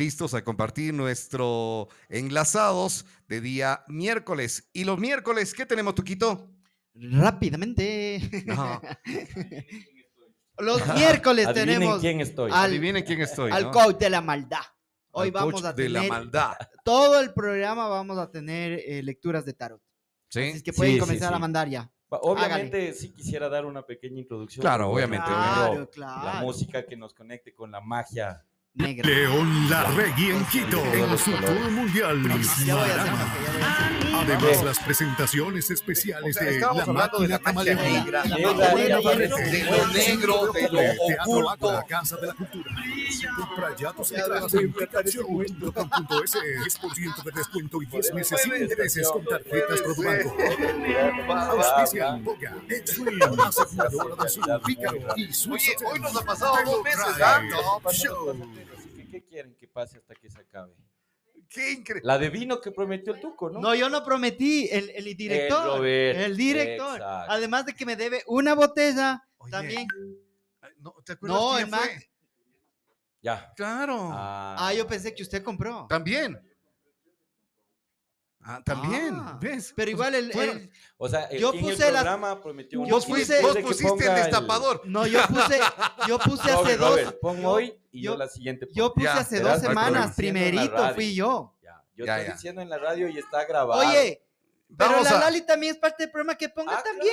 listos a compartir nuestro enlazados de día miércoles. Y los miércoles, ¿qué tenemos, Tuquito? Rápidamente. No. Los miércoles Adivinen tenemos quién estoy. al- Adivinen quién estoy. al ¿no? coach de la maldad. Hoy Al vamos coach a de la tener maldad. todo el programa vamos a tener eh, lecturas de tarot. ¿Sí? Así es que pueden Sí, sí, comenzar a mandar ya. Obviamente sí quisiera dar una pequeña introducción. Claro, obviamente, Claro, claro. La música que nos conecte con la magia. Negra. León Larregui en Quito, en su tour mundial. Ya ya. Además, las presentaciones especiales de La de Máquina Camaleón. negra, La de de ya de lo negro, de lo Teatro oculto. La Casa de la Cultura. Comprayatos y tras de implicación.com.es 10% de descuento y 10 meses sin intereses con tarjetas Produbanco. Auspician Boga, Extreme, aseguradora del sur, Pícaro y Suizo Oye, hoy nos ha pasado dos meses, ¿ah? Top Show. ¿Qué, qué quieren que pase hasta que se acabe? Qué increíble. La de vino que prometió el Tuco, ¿no? No, yo no prometí, el, el director. El, Roberto, director. exacto. Además de que me debe una botella, Oye, también. No, ¿te acuerdas No, quién el? Ya. Claro. Ah, Ah, yo pensé que usted compró. También. Ah, también. Ah, ¿Ves? Pero igual el, Bueno, el- O sea, el- Yo el puse las- programa prometió un yo puse- vos pusiste el destapador. no, yo puse, yo puse hace Robert, dos, pon hoy y yo, yo- la siguiente. yo pongo. puse Ya, hace dos semanas, la primerito fui yo. Ya, yo Ya, estoy ya. diciendo en la radio y está grabado. Oye, pero Vamos la a- Lali también es parte del programa que ponga Ah, también.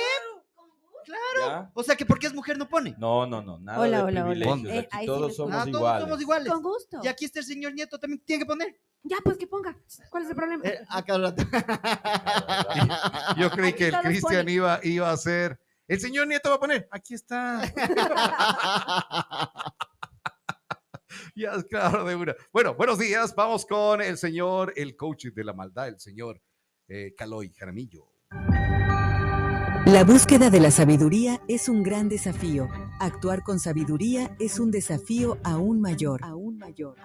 ¿Ya? O sea que porque es mujer no pone. No, no, no, nada Hola, de hola, hola. privilegios. Eh, Aquí sí todos les- somos Ah, todos iguales. somos iguales. Con gusto. Y aquí está el señor Nieto, también tiene que poner. Ya, pues que ponga. ¿Cuál es el problema? Eh, a cada rato. Yo creí que el Cristian iba, iba a hacer. El señor Nieto va a poner. Aquí está. ya, claro, de una. Bueno, buenos días. Vamos con el señor, el coach de la maldad, el señor eh, Caloy Jaramillo. La búsqueda de la sabiduría es un gran desafío. Actuar con sabiduría es un desafío aún mayor. Aún mayor.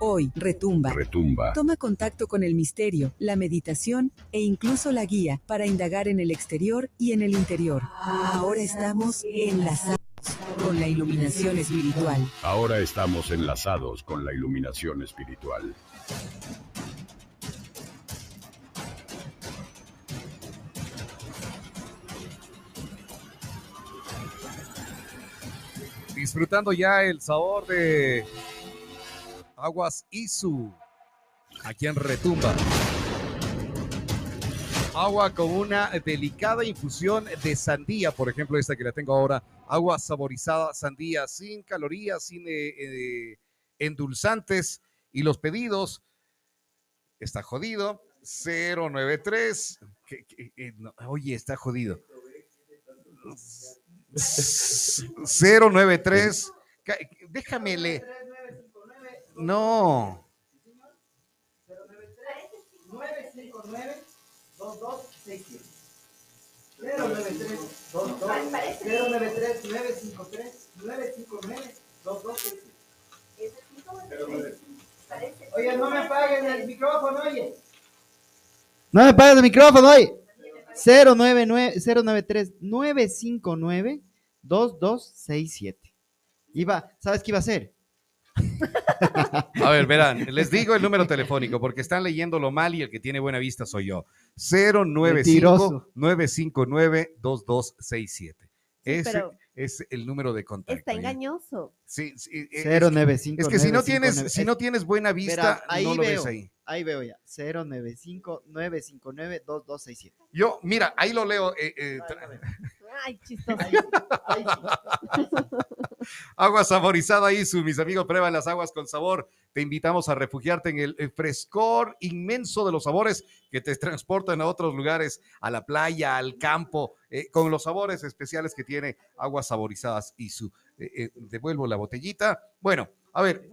Hoy, retumba. Retumba. Toma contacto con el misterio, la meditación e incluso la guía para indagar en el exterior y en el interior. Ahora estamos enlazados con la iluminación espiritual. Ahora estamos enlazados con la iluminación espiritual. Disfrutando ya el sabor de Aguas Isu. Aquí en Retumba. Agua con una delicada infusión de sandía, por ejemplo, esta que la tengo ahora. Agua saborizada, sandía, sin calorías, sin eh, eh, endulzantes. Y los pedidos, está jodido. 093. que- que- eh, no, oye, está jodido. 093. Ca- Déjame le. No. 093 Oye, no me apaguen el micrófono, oye. No me apaguen el micrófono, oye. 099 093 959 2267. Iba, ¿sabes qué iba a hacer? A ver, verán, les digo el número telefónico porque están leyéndolo mal y el que tiene buena vista soy yo. 095 959 2267. Ese pero- es el número de contacto. Está ¿ya? engañoso. Sí, sí, eh, es, 095 es que si no tienes, 959. si no tienes buena vista, Verá, ahí no lo veo. ves ahí. Ahí veo ya. 095 959 2267. Yo, mira, ahí lo leo. eh, eh, tra- Ay, chistoso. Agua saborizada Isu, mis amigos, prueban las aguas con sabor. Te invitamos a refugiarte en el eh, frescor inmenso de los sabores que te transportan a otros lugares, a la playa, al campo, eh, con los sabores especiales que tiene aguas saborizadas Isu. Eh, eh, devuelvo la botellita. Bueno, a ver.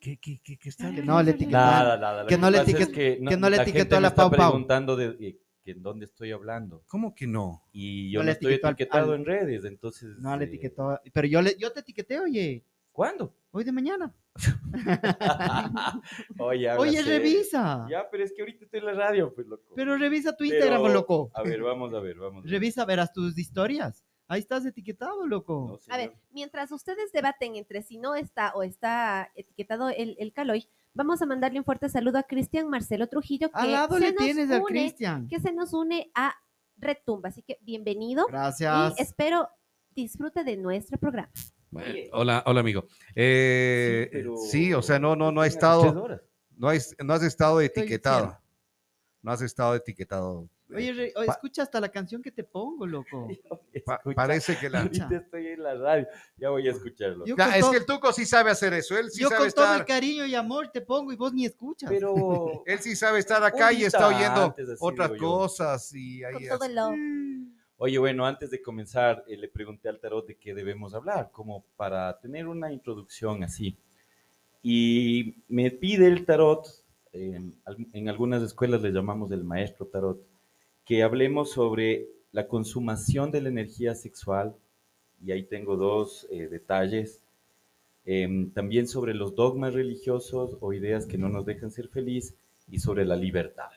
¿Qué, qué, qué, qué está? Que no le etiquetan. Nada, nada. Lo que no le es que no le etiquetó a la Pau Pau. preguntando de eh, que en dónde estoy hablando. ¿Cómo que no? Y yo No no, le estoy etiquetado al- en redes, entonces. No le eh, etiquetó. Pero yo, le, yo te etiqueté, oye. ¿Cuándo? Hoy de mañana. Oye, Oye, revisa. Ya, pero es que ahorita estoy en la radio, pues loco. Pero revisa tu Pero, Instagram, loco. A ver, vamos a ver, vamos a ver. Revisa, verás tus historias. Ahí estás etiquetado, loco. No, A ver, mientras ustedes debaten entre si no está o está etiquetado el, el Caloy, vamos a mandarle un fuerte saludo a Cristian Marcelo Trujillo, que, Al lado se le nos tienes al une- Cristian. que se nos une a Retumba. Así que bienvenido Gracias. y espero disfrute de nuestro programa. Bueno, hola, hola amigo. Eh, Sí, pero- sí, o sea, no, no, no ha estado, no, has- no has estado etiquetado. No has estado etiquetado. Oye, re- oye, Pa- escucha hasta la canción que te pongo, loco. Pa- parece que la. Ahorita estoy en la radio. Ya voy a escucharlo. Yo Ya, con es todo- que el Tuco sí sabe hacer eso. Él sí Yo sabe con todo el cariño y amor te pongo y vos ni escuchas. Pero Él sí sabe estar acá y está oyendo otras cosas y Con ahí todo es- el love. Oye, bueno, antes de comenzar, eh, le pregunté al tarot de qué debemos hablar, como para tener una introducción así. Y me pide el tarot, al- en algunas escuelas le llamamos el maestro tarot, que hablemos sobre la consumación de la energía sexual, y ahí tengo dos eh, detalles. Em, también sobre los dogmas religiosos o ideas que no nos dejan ser feliz y sobre la libertad.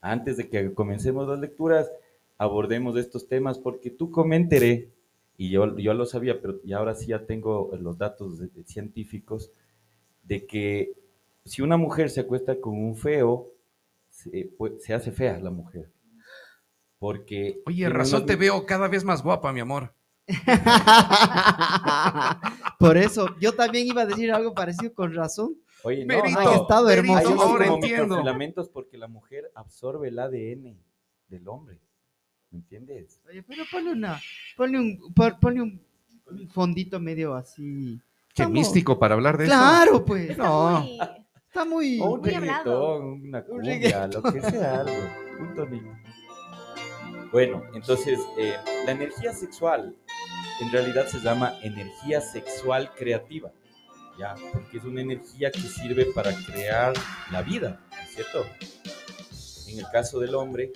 Antes de que comencemos las lecturas, abordemos estos temas porque tú comentaré, y yo, yo lo sabía, pero y ahora sí ya tengo los datos científicos, de que si una mujer se acuesta con un feo, se, pues, se hace fea la mujer. Porque... Oye, razón unos- te veo cada vez más guapa, mi amor. Por eso, yo también iba a decir algo parecido con razón. Oye, no, Merito, no, Ay, estado merito, hermoso. Hay unos ahora entiendo. microfilamentos porque la mujer absorbe el ADN del hombre. ¿Me entiendes? Oye, pero ponle una, ponle un, pon- ponle un, un fondito medio así. Qué Estamos- místico para hablar de eso. Claro, pues. No. Muy- Está muy. O un Muy hablado. reggaetón, una Un cumbia, lo que sea, algo. Un tonito. Bueno, entonces, eh, la energía sexual en realidad se llama energía sexual creativa, ¿ya? Porque es una energía que sirve para crear la vida, ¿no es cierto? En el caso del hombre,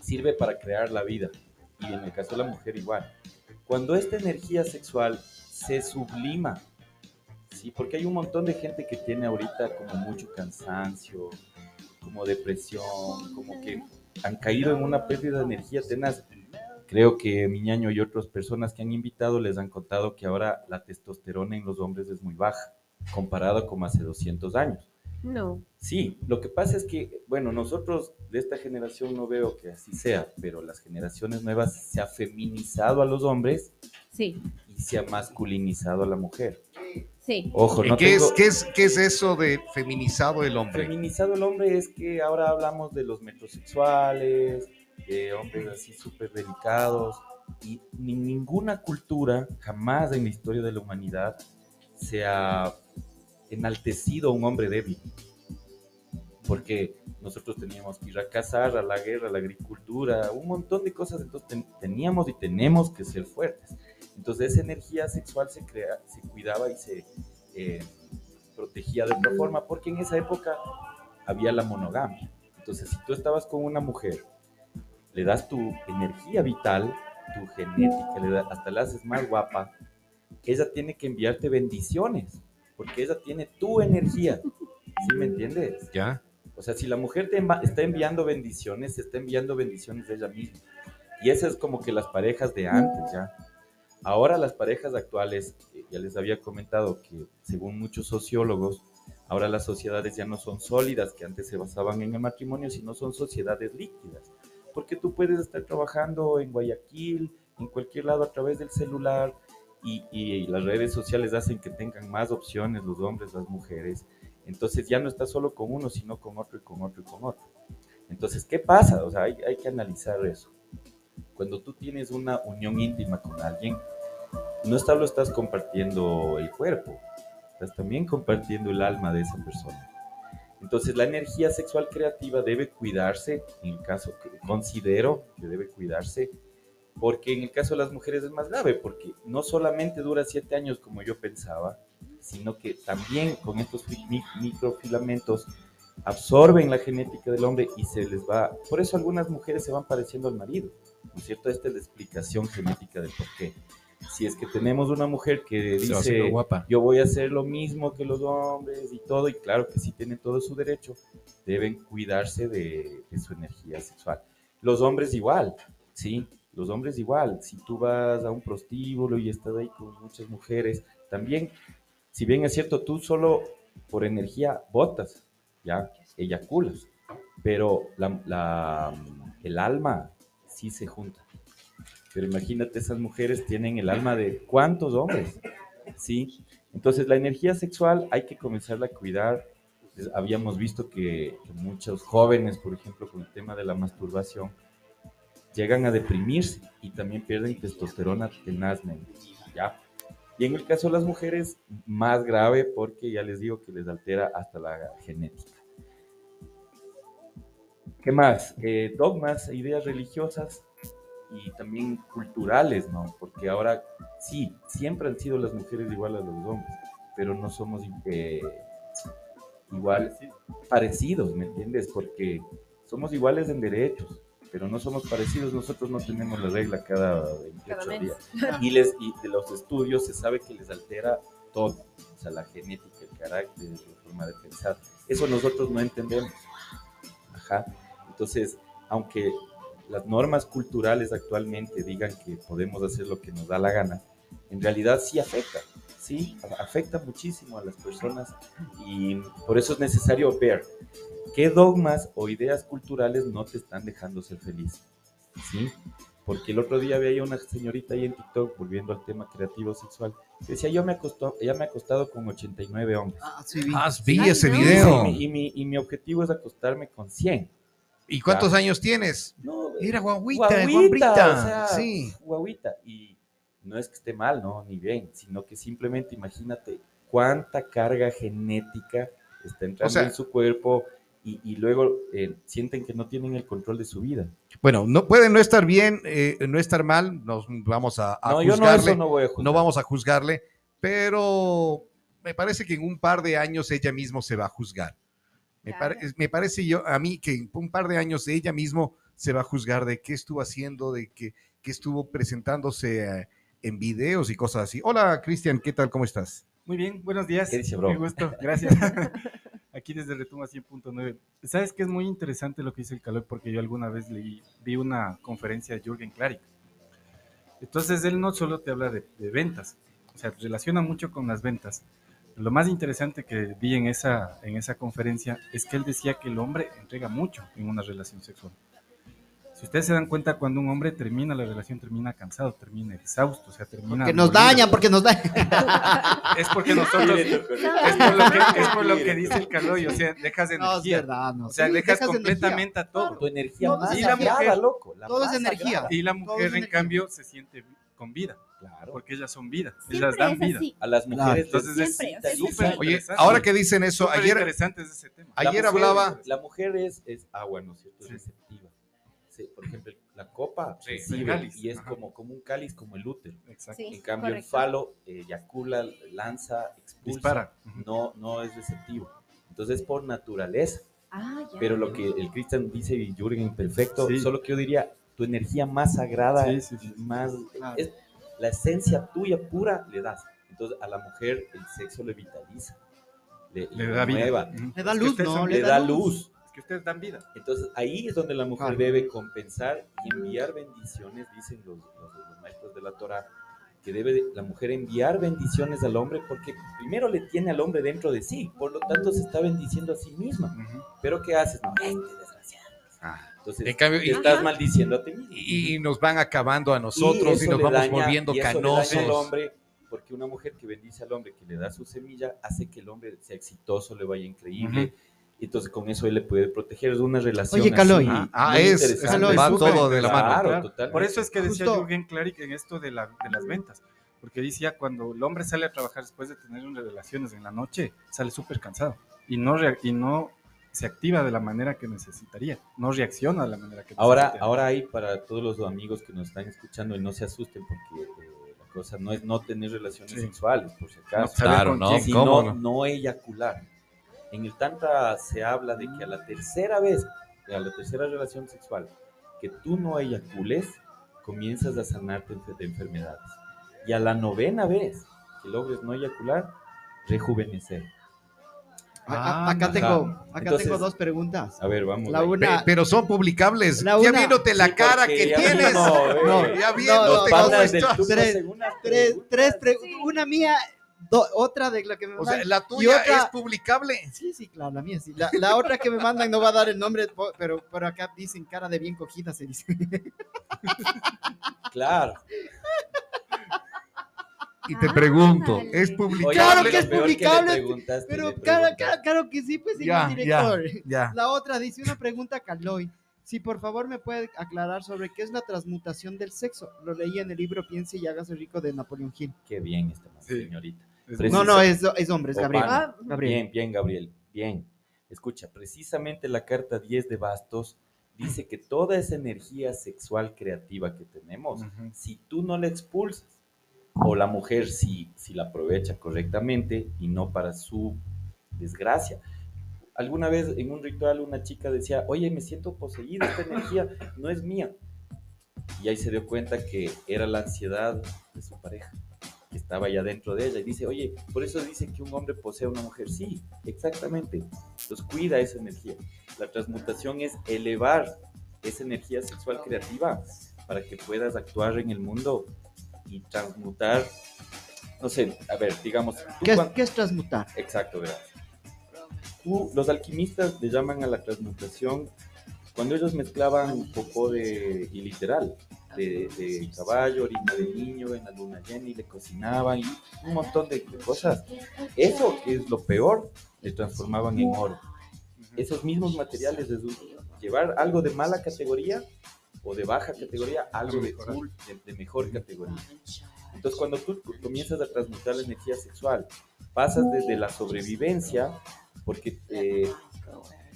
sirve para crear la vida, y en el caso de la mujer igual. Cuando esta energía sexual se sublima, Sí, porque hay un montón de gente que tiene ahorita como mucho cansancio, como depresión, como que han caído en una pérdida de energía tenaz. Creo que Miñaño y otras personas que han invitado les han contado que ahora la testosterona en los hombres es muy baja, comparado como hace 200 años. No. Sí, lo que pasa es que, bueno, nosotros de esta generación no veo que así sea, pero las generaciones nuevas se ha feminizado a los hombres Sí, y se ha masculinizado a la mujer. Sí. Ojo, ¿Y no ¿Qué, tengo- es, qué, es, ¿Qué es eso de feminizado el hombre? Feminizado el hombre es que ahora hablamos de los metrosexuales, de hombres así súper delicados, y ni ninguna cultura jamás en la historia de la humanidad se ha enaltecido a un hombre débil. Porque nosotros teníamos que ir a cazar, a la guerra, a la agricultura, un montón de cosas, entonces ten- teníamos y tenemos que ser fuertes. Entonces esa energía sexual se, crea, se cuidaba y se eh, protegía de otra forma, porque en esa época había la monogamia. Entonces, si tú estabas con una mujer, le das tu energía vital, tu genética, le hasta la haces más guapa, ella tiene que enviarte bendiciones, porque ella tiene tu energía. ¿Sí me entiendes? ¿Ya? O sea, si la mujer te está enviando bendiciones, se está enviando bendiciones de ella misma. Y esas es como que las parejas de antes, ¿ya? Ahora las parejas actuales, eh, ya les había comentado que según muchos sociólogos, ahora las sociedades ya no son sólidas, que antes se basaban en el matrimonio, sino son sociedades líquidas. Porque tú puedes estar trabajando en Guayaquil, en cualquier lado a través del celular, y, las redes sociales hacen que tengan más opciones los hombres, las mujeres. Entonces ya no estás solo con uno, sino con otro y con otro y con otro. Entonces, ¿qué pasa? O sea, hay que analizar eso. Cuando tú tienes una unión íntima con alguien, no solo estás compartiendo el cuerpo, estás también compartiendo el alma de esa persona. Entonces, la energía sexual creativa debe cuidarse, en el caso que considero que debe cuidarse, porque en el caso de las mujeres es más grave, porque no solamente dura siete años como yo pensaba, sino que también con estos fi- mi- microfilamentos absorben la genética del hombre y se les va, por eso algunas mujeres se van pareciendo al marido, ¿no es cierto? Esta es la explicación genética del por qué. Si es que tenemos una mujer que dice, guapa. yo voy a hacer lo mismo que los hombres y todo, y claro que sí tienen todo su derecho, deben cuidarse de, de su energía sexual. Los hombres igual, ¿sí? Los hombres igual, si tú vas a un prostíbulo y estás ahí con muchas mujeres, también, si bien es cierto, tú solo por energía botas, ya, eyaculas, pero la, la- el alma sí se junta. Pero imagínate, esas mujeres tienen el alma de cuántos hombres, ¿sí? Entonces la energía sexual hay que comenzarla a cuidar. Les- Habíamos visto que, que muchos jóvenes, por ejemplo, con el tema de la masturbación, llegan a deprimirse y también pierden testosterona tenazmente, ¿ya? Y en el caso de las mujeres, más grave porque ya les digo que les altera hasta la genética. ¿Qué más? Eh, dogmas, ideas religiosas y también culturales, ¿no? Porque ahora sí, siempre han sido las mujeres igual a los hombres, pero no somos eh, igual parecidos, ¿me entiendes? Porque somos iguales en derechos, pero no somos parecidos, nosotros no tenemos la regla cada 28 Cada mes. días. Y, les, y de los estudios se sabe que les altera todo, o sea, la genética, el carácter, la forma de pensar. Eso nosotros no entendemos. Ajá. Entonces, aunque las normas culturales actualmente digan que podemos hacer lo que nos da la gana, en realidad sí afecta, sí, afecta muchísimo a las personas y por eso es necesario ver qué dogmas o ideas culturales no te están dejando ser feliz, ¿sí? Porque el otro día veía una señorita ahí en TikTok, volviendo al tema creativo sexual, que decía, yo me, acostó, ella me he acostado con 89 hombres. Ah, sí, vi. Ah, vi ese video. Y mi, y mi- y mi objetivo es acostarme con 100. ¿Y cuántos años tienes? No, Era guaguita, guaguita, guambrita. o sea, sí. guaguita. Y no es que esté mal, no, ni bien, sino que simplemente imagínate cuánta carga genética está entrando O sea- en su cuerpo y, y luego eh, sienten que no tienen el control de su vida. Bueno, no puede no estar bien, eh, no estar mal, nos vamos a, a no, yo no, juzgarle, eso no voy a juzgar. no vamos a juzgarle, pero me parece que en un par de años ella mismo se va a juzgar. Me, Claro. pare- me parece yo a mí que en un par de años ella mismo se va a juzgar de qué estuvo haciendo, de qué, qué estuvo presentándose eh, en videos y cosas así. Hola, Cristian, ¿qué tal? ¿Cómo estás? Muy bien, buenos días. ¿Qué dice, bro? Qué gusto, gracias. Aquí desde Retuma 100.9. ¿Sabes que es muy interesante lo que dice el calor? Porque yo alguna vez leí, vi una conferencia de Jürgen Klarik. Entonces él no solo te habla de, de ventas, o sea, relaciona mucho con las ventas. Lo más interesante que vi en esa, en esa conferencia es que él decía que el hombre entrega mucho en una relación sexual. Si ustedes se dan cuenta, cuando un hombre termina la relación, termina cansado, termina exhausto, o sea, termina... Que nos dañan, porque nos dañan. Es porque nosotros... Es por lo que, es por lo que dice el Caloy, o sea, dejas No, es energía. verdad, no. o sea, Sí, dejas, energía. completamente a todo. Tu energía más es Y la energía. mujer- loco. la todo es energía. Y la mujer, es en energía. cambio, se siente con vida, Claro. porque ellas son vida, Siempre ellas dan es vida. así. A las mujeres Entonces es Siempre, o sea, súper. Oye, ahora que dicen eso, Súper ayer, interesante es ese tema. La ayer mujer- hablaba, La mujer es, es agua, ¿no es cierto? Es Sí. receptiva. Sí, por ejemplo, la copa Sí. recibe y es ajá. como, como un cáliz, como el útero. Exacto. Sí, En cambio, el falo eh, eyacula, lanza, expulsa. Dispara. No, no es receptivo. Entonces, por naturaleza. Ah, ya. Pero lo que el Cristian dice y Jürgen perfecto, Sí. solo que yo diría, tu energía más sagrada, Sí, sí, sí. más Claro. es la esencia tuya pura le das. Entonces, a la mujer el sexo le vitaliza, le, Le da vida. Ujú. Le da Es que luz, ¿no? le da luz. Es que ustedes dan vida. Entonces ahí es donde la mujer Claro. debe compensar y enviar bendiciones, dicen los, los- los maestros de la Torah, que debe de- la mujer enviar bendiciones al hombre porque primero le tiene al hombre dentro de sí, por lo tanto se está bendiciendo a sí misma. Pero ¿qué haces? No, este desgraciado. Entonces en cambio, te y, estás Ajá. maldiciendo a ti mismo. y- y nos van acabando a nosotros y, nos le vamos daña- volviendo y eso le daña al canosos. hombre, porque una mujer que bendice al hombre, que le da su semilla, hace que el hombre sea exitoso, le vaya increíble. Y entonces con eso él le puede proteger. Es una relación. Oye, Caloy. así, Ah, muy es- interesante. Caloy, va súper todo de la mano. Claro, Claro. totalmente. Por eso es que decía Justo- Jürgen Klarik en esto de, la- de las ventas. Porque decía, cuando el hombre sale a trabajar después de tener unas relaciones en la noche, sale súper cansado. Y no, y no se activa de la manera que necesitaría. No reacciona de la manera que Ahora, necesitaría. ahora hay para todos los amigos que nos están escuchando y no se asusten porque eh, la cosa no es no tener relaciones Sí. sexuales, por si No acaso. saber Claro, no, quién. sino ¿cómo no? no? eyacular. En el Tantra se habla de que a la tercera vez, a la tercera relación sexual, que tú no eyacules, comienzas a sanarte de enfermedades. Y a la novena vez que logres no eyacular, rejuvenecer. A- a- acá Ah, tengo, acá Entonces- tengo dos preguntas. A ver, vamos. La una, pero son publicables. La ya viéndote la Sí, cara que ya tienes. eh, No, ya no, viéndote no, estás. Tres- tres, Sí. una mía, do- otra de la que me O sea, mandan. la tuya otra- es publicable. Sí, sí, claro, la mía sí. La, la otra que me mandan no va a dar el nombre, pero, pero acá dicen cara de bien cogida, se dice. Claro. Y te pregunto. ¿es publicable? Claro que es publicable, Pero claro, claro, claro que sí, pues, señor Ya, director. ya. La otra dice una pregunta a Caloy. Si por favor me puede aclarar sobre qué es la transmutación del sexo. Lo leí en el libro Piense y hágase rico de Napoleón Hill. Qué bien está, Sí. señorita. No, no, es, es hombre, es Gabriel. pana. Ah, Gabriel. Bien, bien, Gabriel. Bien. Escucha, precisamente la carta 10 de bastos dice que toda esa energía sexual creativa que tenemos, si tú no la expulsas, o la mujer si, si la aprovecha correctamente y no para su desgracia. Alguna vez en un ritual una chica decía, oye, me siento poseída, esta energía no es mía. Y ahí se dio cuenta que era la ansiedad de su pareja, que estaba ya dentro de ella. Y dice, oye, por eso dicen que un hombre posee a una mujer. Sí, exactamente. Entonces cuida esa energía. La transmutación es elevar esa energía sexual creativa para que puedas actuar en el mundo y transmutar, no sé, a ver, digamos, ¿Qué es, qué es transmutar? Exacto, verás. Tú- los alquimistas le llaman a la transmutación cuando ellos mezclaban popó de, y literal, de, de caballo, orina de niño, en la luna llena y le cocinaban y un montón de, de cosas. Eso, que es lo peor, le transformaban en oro. Esos mismos materiales, es llevar algo de mala categoría o de baja categoría, algo de, full, de, de mejor categoría. Entonces, cuando tú comienzas a transmutar la energía sexual, pasas desde la sobrevivencia, porque eh,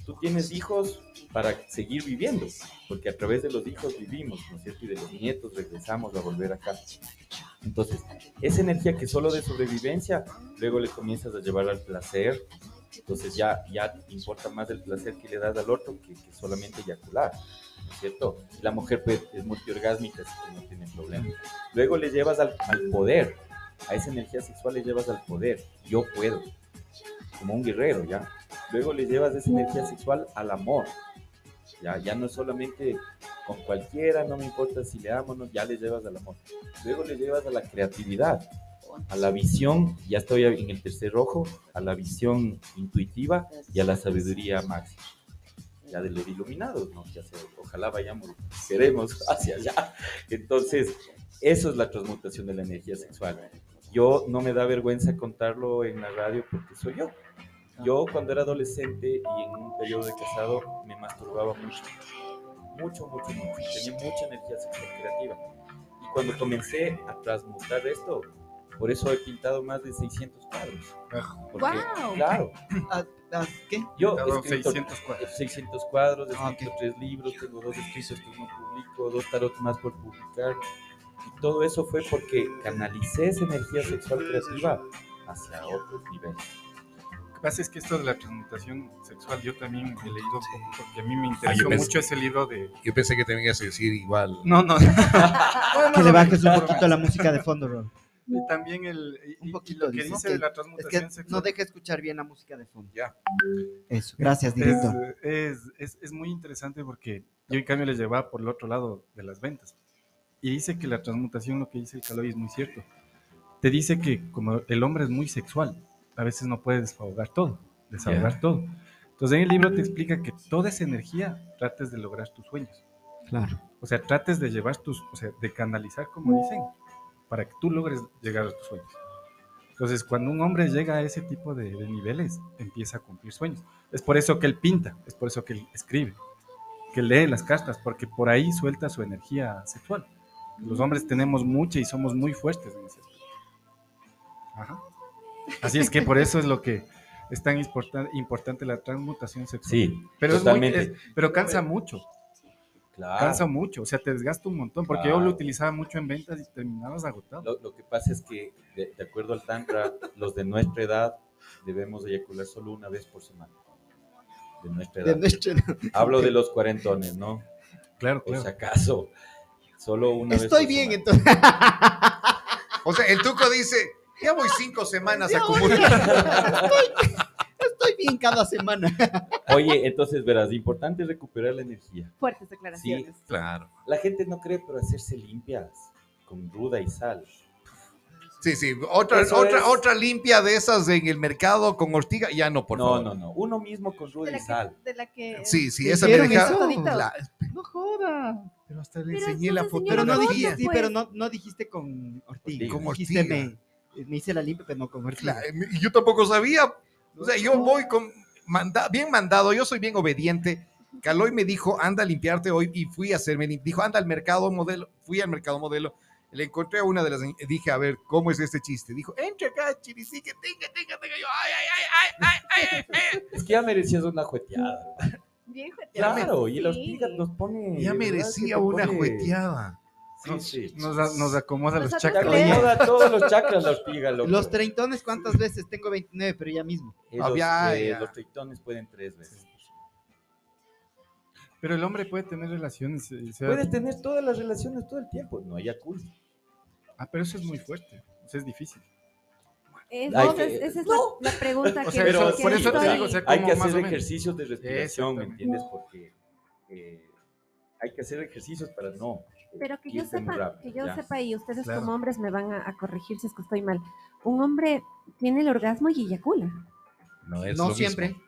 tú tienes hijos para seguir viviendo, porque a través de los hijos vivimos, ¿no es cierto? Y de los nietos regresamos a volver acá. Entonces, esa energía que solo de sobrevivencia, luego le comienzas a llevar al placer, entonces ya, ya importa más el placer que le das al otro que, que solamente eyacular, ¿no es cierto? La mujer pues, es multiorgásmica, así que no tiene problema. Luego le llevas al, al poder, a esa energía sexual le llevas al poder, yo puedo, como un guerrero, ¿ya? Luego le llevas esa energía sexual al amor, ya, ya no es solamente con cualquiera, no me importa si le amo, no, ya le llevas al amor. Luego le llevas a la creatividad, a la visión, ya estoy en el tercer ojo, a la visión intuitiva y a la sabiduría máxima. Ya de los iluminados, ¿no? Ya ojalá vayamos, queremos hacia allá. Entonces, eso es la transmutación de la energía sexual. Yo no me da vergüenza contarlo en la radio porque soy yo. Yo cuando era adolescente y en un periodo de casado me masturbaba mucho. Mucho, mucho, mucho. Tenía mucha energía sexual creativa. Y cuando comencé a transmutar esto, por eso he pintado más de 600 cuadros. Porque, ¡Guau! Claro, Ah, ah, ¿Qué? yo he escrito 600 cuadros. 600 cuadros, he Ah, escrito tres libros, tengo dos escritos que no publico, dos tarot más por publicar. Y todo eso fue porque canalicé esa energía sexual creativa hacia otros niveles. Lo que pasa es que esto de la transmutación sexual yo también he leído un poco porque a mí me interesó pensé- mucho ese libro de... Yo pensé que te ibas a decir igual. No, no. Que le bajes un poquito la música de fondo, Ron. Y también el, y- Un y poquito, lo que dice que- de la Es transmutación que sexual. no deja escuchar bien la música de fondo. Ya. Eso, gracias, director. Es, es, es, es muy interesante porque yo en cambio les llevaba por el otro lado de las ventas. Y dice que la transmutación, lo que dice el Caloi es muy cierto. Te dice que como el hombre es muy sexual, a veces no puede desahogar todo, desahogar todo. Entonces en el libro te explica que toda esa energía trates de lograr tus sueños. Claro. O sea, trates de llevar tus, o sea, de canalizar, como dicen, para que tú logres llegar a tus sueños. Entonces, cuando un hombre llega a ese tipo de, de niveles, empieza a cumplir sueños. Es por eso que él pinta, es por eso que él escribe, que lee las cartas, porque por ahí suelta su energía sexual. Los hombres tenemos mucha y somos muy fuertes en ese aspecto. Ajá. Así es que por eso es lo que es tan importan- importante la transmutación sexual. Sí, pero, es muy- totalmente. es- pero cansa mucho Claro. cansa mucho, o sea, te desgasta un montón, porque yo lo utilizaba mucho en ventas y terminabas agotado. Lo, lo que pasa es que, de, de acuerdo al Tantra, los de nuestra edad debemos eyacular solo una vez por semana. De nuestra De edad. nuestro- Hablo de los cuarentones, ¿no? Claro, Por claro. si acaso. Solo una vez. Estoy bien, semana. entonces. O sea, el tuco dice, ya voy cinco semanas Ya voy. acumulando. Bien cada semana. Oye, entonces verás, importante recuperar la energía. Fuertes Sí, declaraciones. Claro. la gente no cree, pero hacerse limpias con ruda y sal. Sí, sí. Otra, Eso otra, es- otra limpia de esas en el mercado con ortiga, ya no, por no, favor. no, no. Uno mismo con ruda y sal. que, de la que Sí, sí, ¿Te esa me deja. La- No joda. pero hasta le Pero enseñé no la foto. Pero no dijiste, sí, pues. pero no, no dijiste con ortiga. Con dijiste ortiga. me, me hice la limpia, pero no con ortiga. Claro, y yo tampoco sabía. O sea, yo voy con manda- bien mandado, yo soy bien obediente. Caloy me dijo, anda a limpiarte hoy y fui a hacerme Dijo, anda al mercado modelo. Fui al mercado modelo. Le encontré a una de las. Dije, a ver, ¿cómo es este chiste? Dijo, entra acá, chiricique, tenga, tenga, tenga. Yo, ay, ay, ay, ay, ay, ay, ay. Es que ya merecías una jueteada. Bien jueteado. Claro, y nos pone. Ya merecía que una pone- jueteada. Sí. Nos, a- nos acomoda los Nos chakras. acomoda. todos los chakras la ortiga, loco. Los treintones, ¿cuántas veces? Tengo 29, pero ya mismo. Eh, los, eh, ya. los tritones pueden tres veces. Pero el hombre puede tener relaciones. eh, o sea- Puede tener todas las relaciones todo el tiempo. No hay culpa. Ah, pero eso es muy fuerte. O sea, es difícil. Es- Hay esa es, esa es No. la, la pregunta O que sea, Pero eso- que por eso te digo, o sea, Hay que hacer o ejercicios de respiración, ¿me entiendes? Porque eh, hay que hacer ejercicios para no. Pero que yo sepa, rápido, que yo ya. sepa y ustedes Claro. como hombres me van a, a corregir si es que estoy mal. Un hombre tiene el orgasmo y eyacula. No es no lo siempre. mismo.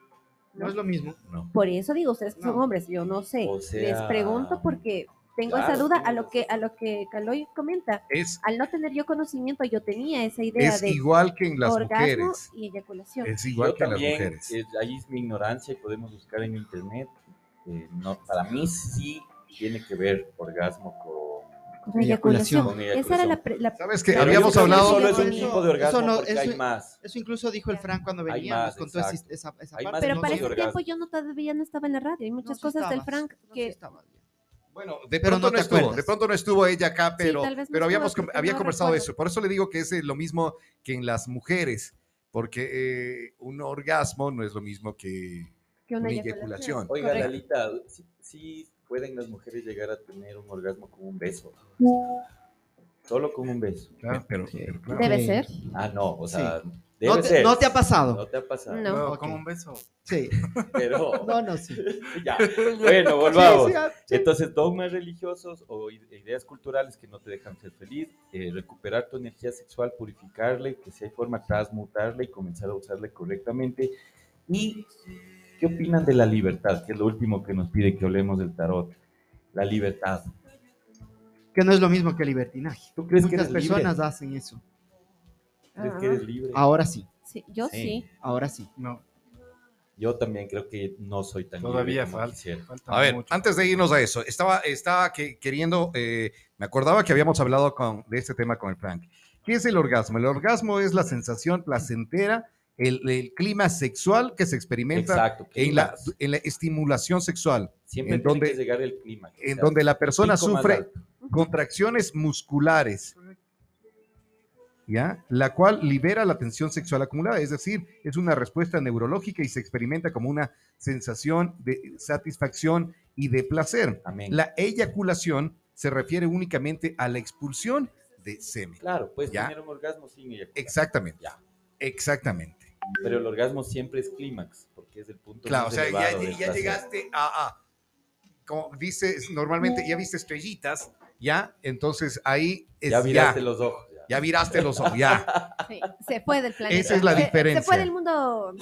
No es lo mismo. No. Por eso digo, ustedes que son No. hombres, yo no sé. O Les sea, pregunto porque tengo claro, esa duda a lo que a lo que Caloy comenta. Es, Al no tener yo conocimiento, yo tenía esa idea es de igual que en las orgasmo mujeres. y eyaculación. Es Yo igual que en las mujeres. eh, ahí es mi ignorancia y podemos buscar en internet. eh, no, para mí sí tiene que ver orgasmo con. Con eyaculación. Con Esa era la, pre- la- ¿Sabes que habíamos hablado? Solo es un Eso- tipo de orgasmo eso no- porque eso- hay más. Eso incluso dijo el Frank cuando veníamos con toda esa, esa, parte. más pero no para ese orgasmo. tiempo yo no todavía no estaba en la radio. Hay muchas cosas del Frank que estabas. Bueno, de Pero pronto no estuvo, acuerdas. de pronto no estuvo ella acá, pero, no pero habíamos había no conversado de recuerdo. eso. Por eso le digo que es eh, lo mismo que en las mujeres, porque eh, un orgasmo no es lo mismo que que una una eyaculación. eyaculación. Oiga, Correcto. Lalita, sí, sí pueden las mujeres llegar a tener un orgasmo con un beso. Solo con un beso. Claro. Pero, Sí. pero claro. Debe Sí. ser. Ah, no, o sea, No debe te, ser. no te ha pasado. No te ha pasado. No. Pero ok. con un beso. Sí. Pero, No, no, sí. ya. Bueno, volvamos. Sí, sí, ah, sí. Entonces, dogmas religiosos o ideas culturales que no te dejan ser feliz, eh, recuperar tu energía sexual, purificarle, que si hay forma, transmutarla y comenzar a usarla correctamente. ¿Y qué opinan de la libertad? Que es lo último que nos pide que hablemos del tarot. La libertad. Que no es lo mismo que libertinaje. ¿Tú crees que Muchas eres libre? personas hacen eso. ¿Crees que eres libre? Ahora sí, Sí, yo Sí. sí. ahora sí. No, Yo también creo que no soy tan todavía libre falta. falta A ver, mucho. antes de irnos a eso, estaba, estaba que, queriendo, eh, me acordaba que habíamos hablado con, de este tema con el Frank. ¿Qué es el orgasmo? El orgasmo es la sensación placentera, el, el clima sexual que se experimenta Exacto. en la, clímax. en la estimulación sexual, Siempre en tiene donde- que llegar el clima. en donde la persona sufre contracciones musculares, ¿ya? La cual libera la tensión sexual acumulada, es decir, es una respuesta neurológica y se experimenta como una sensación de satisfacción y de placer. Amén. La eyaculación se refiere únicamente a la expulsión de semen. Claro, puedes Ya. tener un orgasmo sin ella. Exactamente. Ya. Exactamente. Pero el orgasmo siempre es clímax, porque es el punto Claro, o más sea, ya, ya llegaste a, a- como dices, normalmente ya viste estrellitas, ¿ya? Entonces ahí es Ya ya, miraste los ojos. ya. ya viraste los ojos, ya. Sí, Se fue del planeta. Esa es la Se- diferencia. Se fue del mundo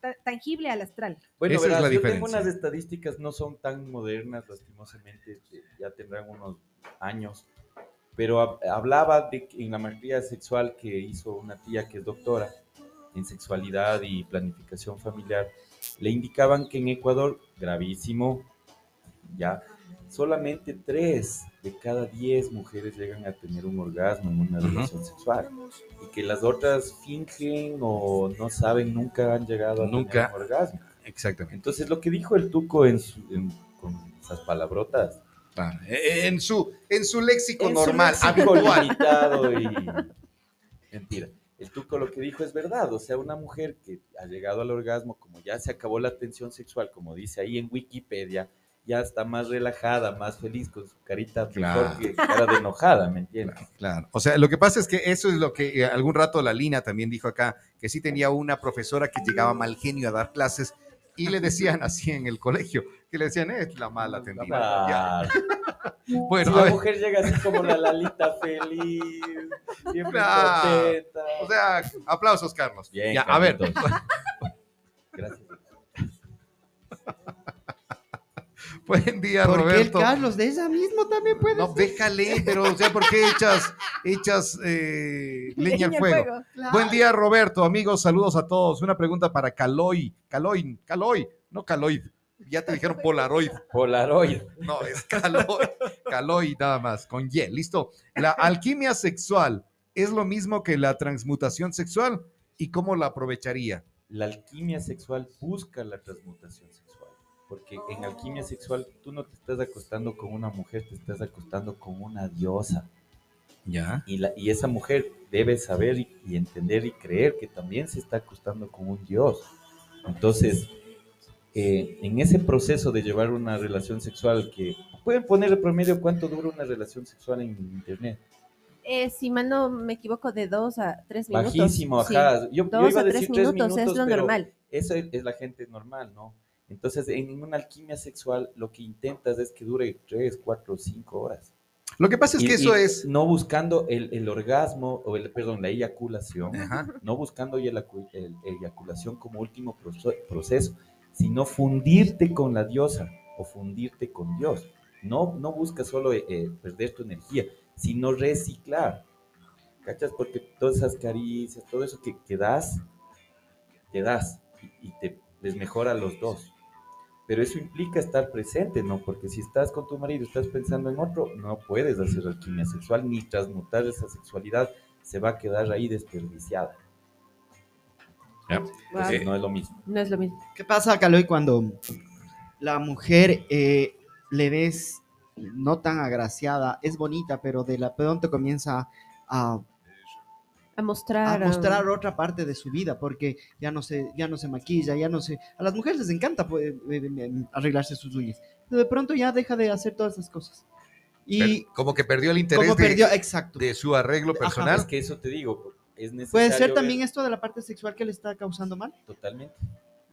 ta- tangible al astral. Bueno, Esa es la yo tengo diferencia. unas estadísticas, no son tan modernas, lastimosamente, ya tendrán unos años, pero hab- hablaba de en la maestría sexual que hizo una tía que es doctora en sexualidad y planificación familiar, le indicaban que en Ecuador, gravísimo, ya, solamente tres de cada diez mujeres llegan a tener un orgasmo en una relación sexual y que las otras fingen o no saben, nunca han llegado a Nunca. tener un orgasmo. Exactamente. Entonces, lo que dijo el Tuco en su- en- con esas palabrotas, Ah, En su, en su léxico en su normal, léxico habitual. y mentira. El Tuco lo que dijo es verdad, o sea, una mujer que ha llegado al orgasmo, como ya se acabó la tensión sexual, como dice ahí en Wikipedia, ya está más relajada, más feliz, con su carita Claro. mejor que cara de enojada, ¿me entiendes? Claro, o sea, lo que pasa es que eso es lo que eh, algún rato la Lina también dijo acá, que sí tenía una profesora que llegaba mal genio a dar clases y le decían así en el colegio, que le decían, es la mala atendida. Claro. Bueno, si la ver, mujer llega así como la Lalita feliz, siempre Claro. contenta. o sea, aplausos, Carlos. Bien, ya, a ver. Gracias. buen día, Porque el Roberto. Carlos de ella mismo también puede No, déjale, pero, o sea, ¿por qué echas, echas eh, leña al fuego? Buen día, Roberto. Amigos, saludos a todos. Una pregunta para Caloy. Caloy, Caloy, no Caloid. Ya te dijeron Polaroid. Polaroid. No, es Caloy. Caloy nada más, con Y. Listo. La alquimia sexual es lo mismo que la transmutación sexual. ¿Y cómo la aprovecharía? La alquimia sexual busca la transmutación sexual. Porque en alquimia sexual tú no te estás acostando con una mujer, te estás acostando con una diosa. Ya. Y, la, y esa mujer debe saber y, y entender y creer que también se está acostando con un dios. Entonces, eh, en ese proceso de llevar una relación sexual que... Pueden poner el promedio cuánto dura una relación sexual en internet. Eh, si mal no me equivoco, de dos a tres minutos. Bajísimo, Sí. ajá. Yo, yo Dos iba a a tres decir tres minutos, minutos, es lo pero normal. Eso es, es la gente normal, ¿no? Entonces, en una alquimia sexual, lo que intentas es que dure tres, cuatro, cinco horas. Lo que pasa es Y- que eso es. No buscando el, el orgasmo, o el, perdón, la eyaculación, Ajá. no buscando ya la cu- el- eyaculación como último proce- proceso, sino fundirte con la diosa o fundirte con Dios. No, no buscas solo eh, eh, perder tu energía, sino reciclar. ¿Cachas? Porque todas esas caricias, todo eso que, que das, te das y, te les mejora los dos. Pero eso implica estar presente, ¿no? Porque si estás con tu marido, estás pensando en otro, no puedes hacer alquimia sexual ni transmutar esa sexualidad, se va a quedar ahí desperdiciada. Wow. Entonces, no es lo mismo. No es lo mismo. ¿Qué pasa, Caloy, cuando la mujer eh, le ves no tan agraciada, es bonita, pero de la pronto comienza a, A a mostrar. ah, mostrar otra parte de su vida, porque ya no se, ya no se maquilla, ya no se... A las mujeres les encanta pues, eh, eh, arreglarse sus uñas, pero de pronto ya deja de hacer todas esas cosas. Y como que perdió el interés como de, perdió, exacto. de su arreglo Ajá, personal. Es que eso te digo, es necesario. Puede ser ver también esto de la parte sexual que le está causando mal. Totalmente.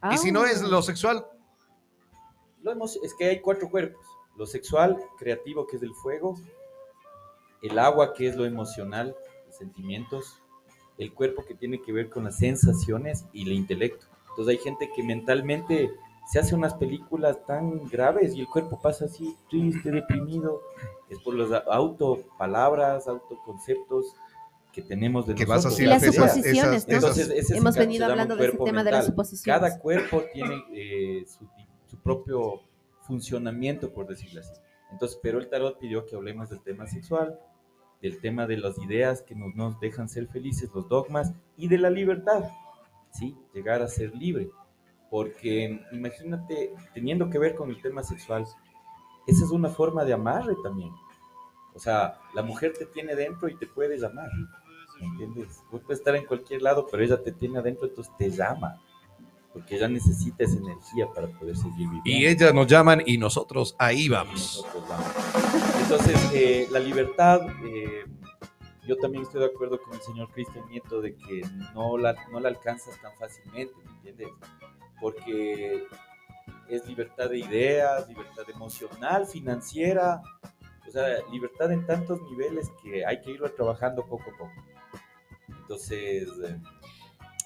ah, Y si no es lo sexual, Lo hemos- es que hay cuatro cuerpos. Lo sexual, creativo, que es el fuego. El agua, que es lo emocional, los sentimientos. El cuerpo, que tiene que ver con las sensaciones y el intelecto. Entonces hay gente que mentalmente se hace unas películas tan graves y el cuerpo pasa así, triste, deprimido. Es por las autopalabras, autoconceptos que tenemos de Que vas nosotros. así Y las esas- suposiciones, esas- ¿no? Entonces, ese Hemos venido hablando de ese tema de las suposiciones. Cada cuerpo tiene eh, su, su propio funcionamiento, por decirlo así. Entonces, pero el tarot pidió que hablemos del tema sexual, del tema de las ideas que nos, nos dejan ser felices, los dogmas, y de la libertad, ¿sí? Llegar a ser libre. Porque imagínate, teniendo que ver con el tema sexual, esa es una forma de amarre también. O sea, la mujer te tiene dentro y te puedes amar. ¿Me entiendes? Vos puedes estar en cualquier lado, pero ella te tiene adentro, entonces te llama. Porque ella necesita esa energía para poder seguir viviendo. y ellas nos llaman y nosotros ahí vamos. nosotros vamos. Entonces, eh, la libertad, eh, yo también estoy de acuerdo con el señor Cristian Nieto de que no la, no la alcanzas tan fácilmente, ¿me entiendes? Porque es libertad de ideas, libertad emocional, financiera, o sea, libertad en tantos niveles que hay que irlo trabajando poco a poco. Entonces, eh,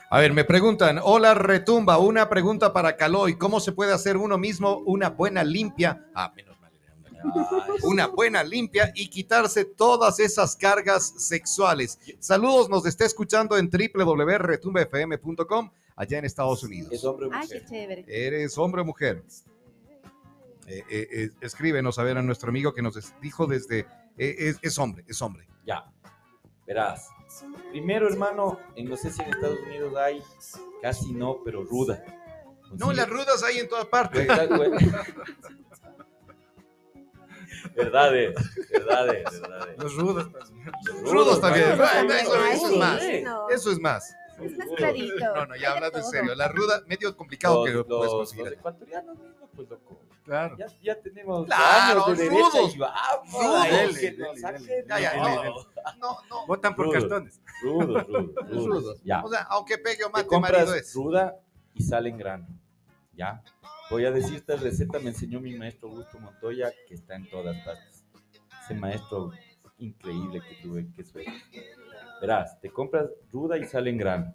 A ver, me preguntan, hola Retumba, una pregunta para Caloy, ¿cómo se puede hacer uno mismo una buena limpia? Ah, menos mal. Una buena limpia y quitarse todas esas cargas sexuales. Saludos, nos está escuchando en www.retumbafm.com allá en Estados Unidos. es hombre o Ay, mujer. qué chévere. ¿Eres hombre o mujer? Eh, eh, eh, escríbenos a ver a nuestro amigo que nos dijo desde... eh, es, es hombre, es hombre. Ya, verás. Primero, hermano, en no sé si en Estados Unidos hay, casi no, pero ruda. No, las rudas hay en todas partes. Verdades, verdades, verdades. Los rudos. pues. Los Rudos también. eso, es más. Eso es más. Es. No, no, ya Hay de serio. La ruda, medio complicado Los, que lo puedes conseguir. los ecuatorianos mismos, pues loco. Claro. Ya, ya tenemos Claro, años de rudos, y vamos. rudos. Dele, que dele, nos saquen. dele, Ya, ya, No, no. Votan por cartones. Rudos, rudos, rudos. Rudos. Ya. O sea, aunque pegue o Te mate, marido compras es. ruda y sale en grano. Ya. Voy a decir esta receta, me enseñó mi maestro Augusto Montoya, que está en todas partes. Ese maestro increíble que tuve, que suerte. Verás, te compras ruda y sale en grano.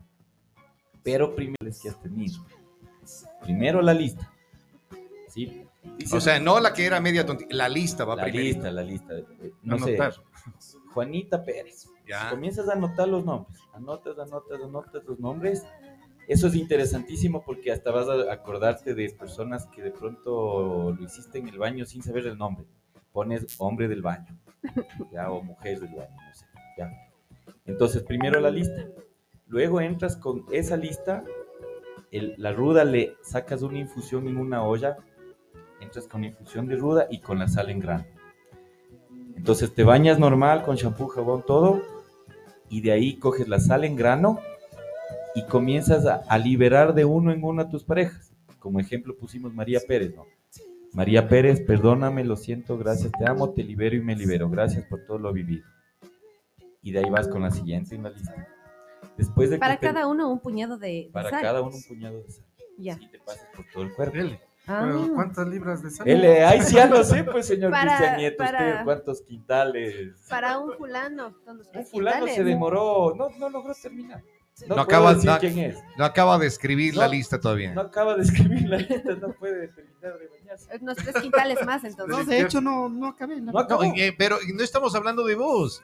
Pero primero es que has tenido. Primero la lista. ¿Sí? O sea, no la que era media tonti, la lista va la primero. lista, la lista. Eh, No sé, Anotar. Juanita Pérez. Ya. Comienzas a anotar los nombres. Anotas, anotas, anotas los nombres. Eso es interesantísimo porque hasta vas a acordarte de personas que de pronto lo hiciste en el baño sin saber el nombre. Pones hombre del baño, ya, o mujer del baño, no sé, ya. Entonces, primero la lista. Luego entras con esa lista, la ruda le sacas una infusión en una olla, entras con infusión de ruda y con la sal en grano. Entonces te bañas normal con shampoo, jabón, todo, y de ahí coges la sal en grano y comienzas a, a liberar de uno en uno a tus parejas. Como ejemplo pusimos María Pérez, ¿no? María Pérez, perdóname, lo siento, gracias, te amo, te libero y me libero, gracias por todo lo vivido. Y de ahí vas con la siguiente en la lista. Después de que Para te- cada uno un puñado de, de para sal. cada uno un puñado de sal. Ya. Y te pasas por todo el cuerpo. Dele. Ah. Pero, ¿Cuántas libras de sal? Eh, ay, sí, ya lo sé, pues, señor Para- Cristian Nieto, para- usted, cuántos quintales. Para un fulano. Un fulano quintales. se demoró, no, no logró terminar. No, No acaba- decir no- quién es. No acaba de escribir la No, lista todavía. No acaba de escribir la lista, no puede terminar de bañarse. Unos tres quintales más, entonces. No, de hecho, no, no acabé. la No No, acabó. eh, pero no estamos hablando de vos.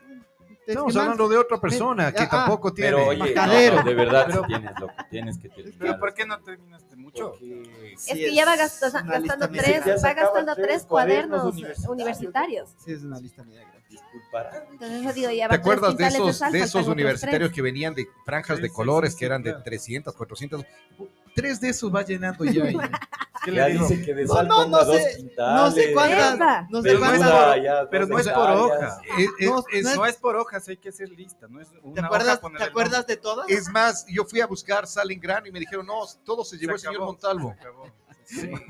Es Estamos hablando de otra persona que Ah, tampoco tiene. Pero oye, no, no, de verdad Pero- tienes lo que tienes que terminar. Pero ¿por qué no terminaste mucho? Porque Es que ya va gastando, tres, va gastando tres cuadernos cuadernos universitarios. Sí, es una lista media grande. disculparán. Entonces digo, ya va ¿Te acuerdas de esos, de esos universitarios que venían de franjas Sí, de colores sí, que eran de claro. 300, 400? Tres de esos va llenando ya. y- ¿Qué Ya le digo? dice que de No, sal no, ponga no dos sé, quintales. No sé cuántas. No sé Pero no es cuántas. ya, pero no es por hoja. Es, es- No, es- no es- por hojas, hay que hacer lista, no es una ¿Te acuerdas, ¿te el acuerdas de todas? es más, yo fui a buscar sal en grano y me dijeron, no, todo se llevó el Se señor Montalvo. se acabó.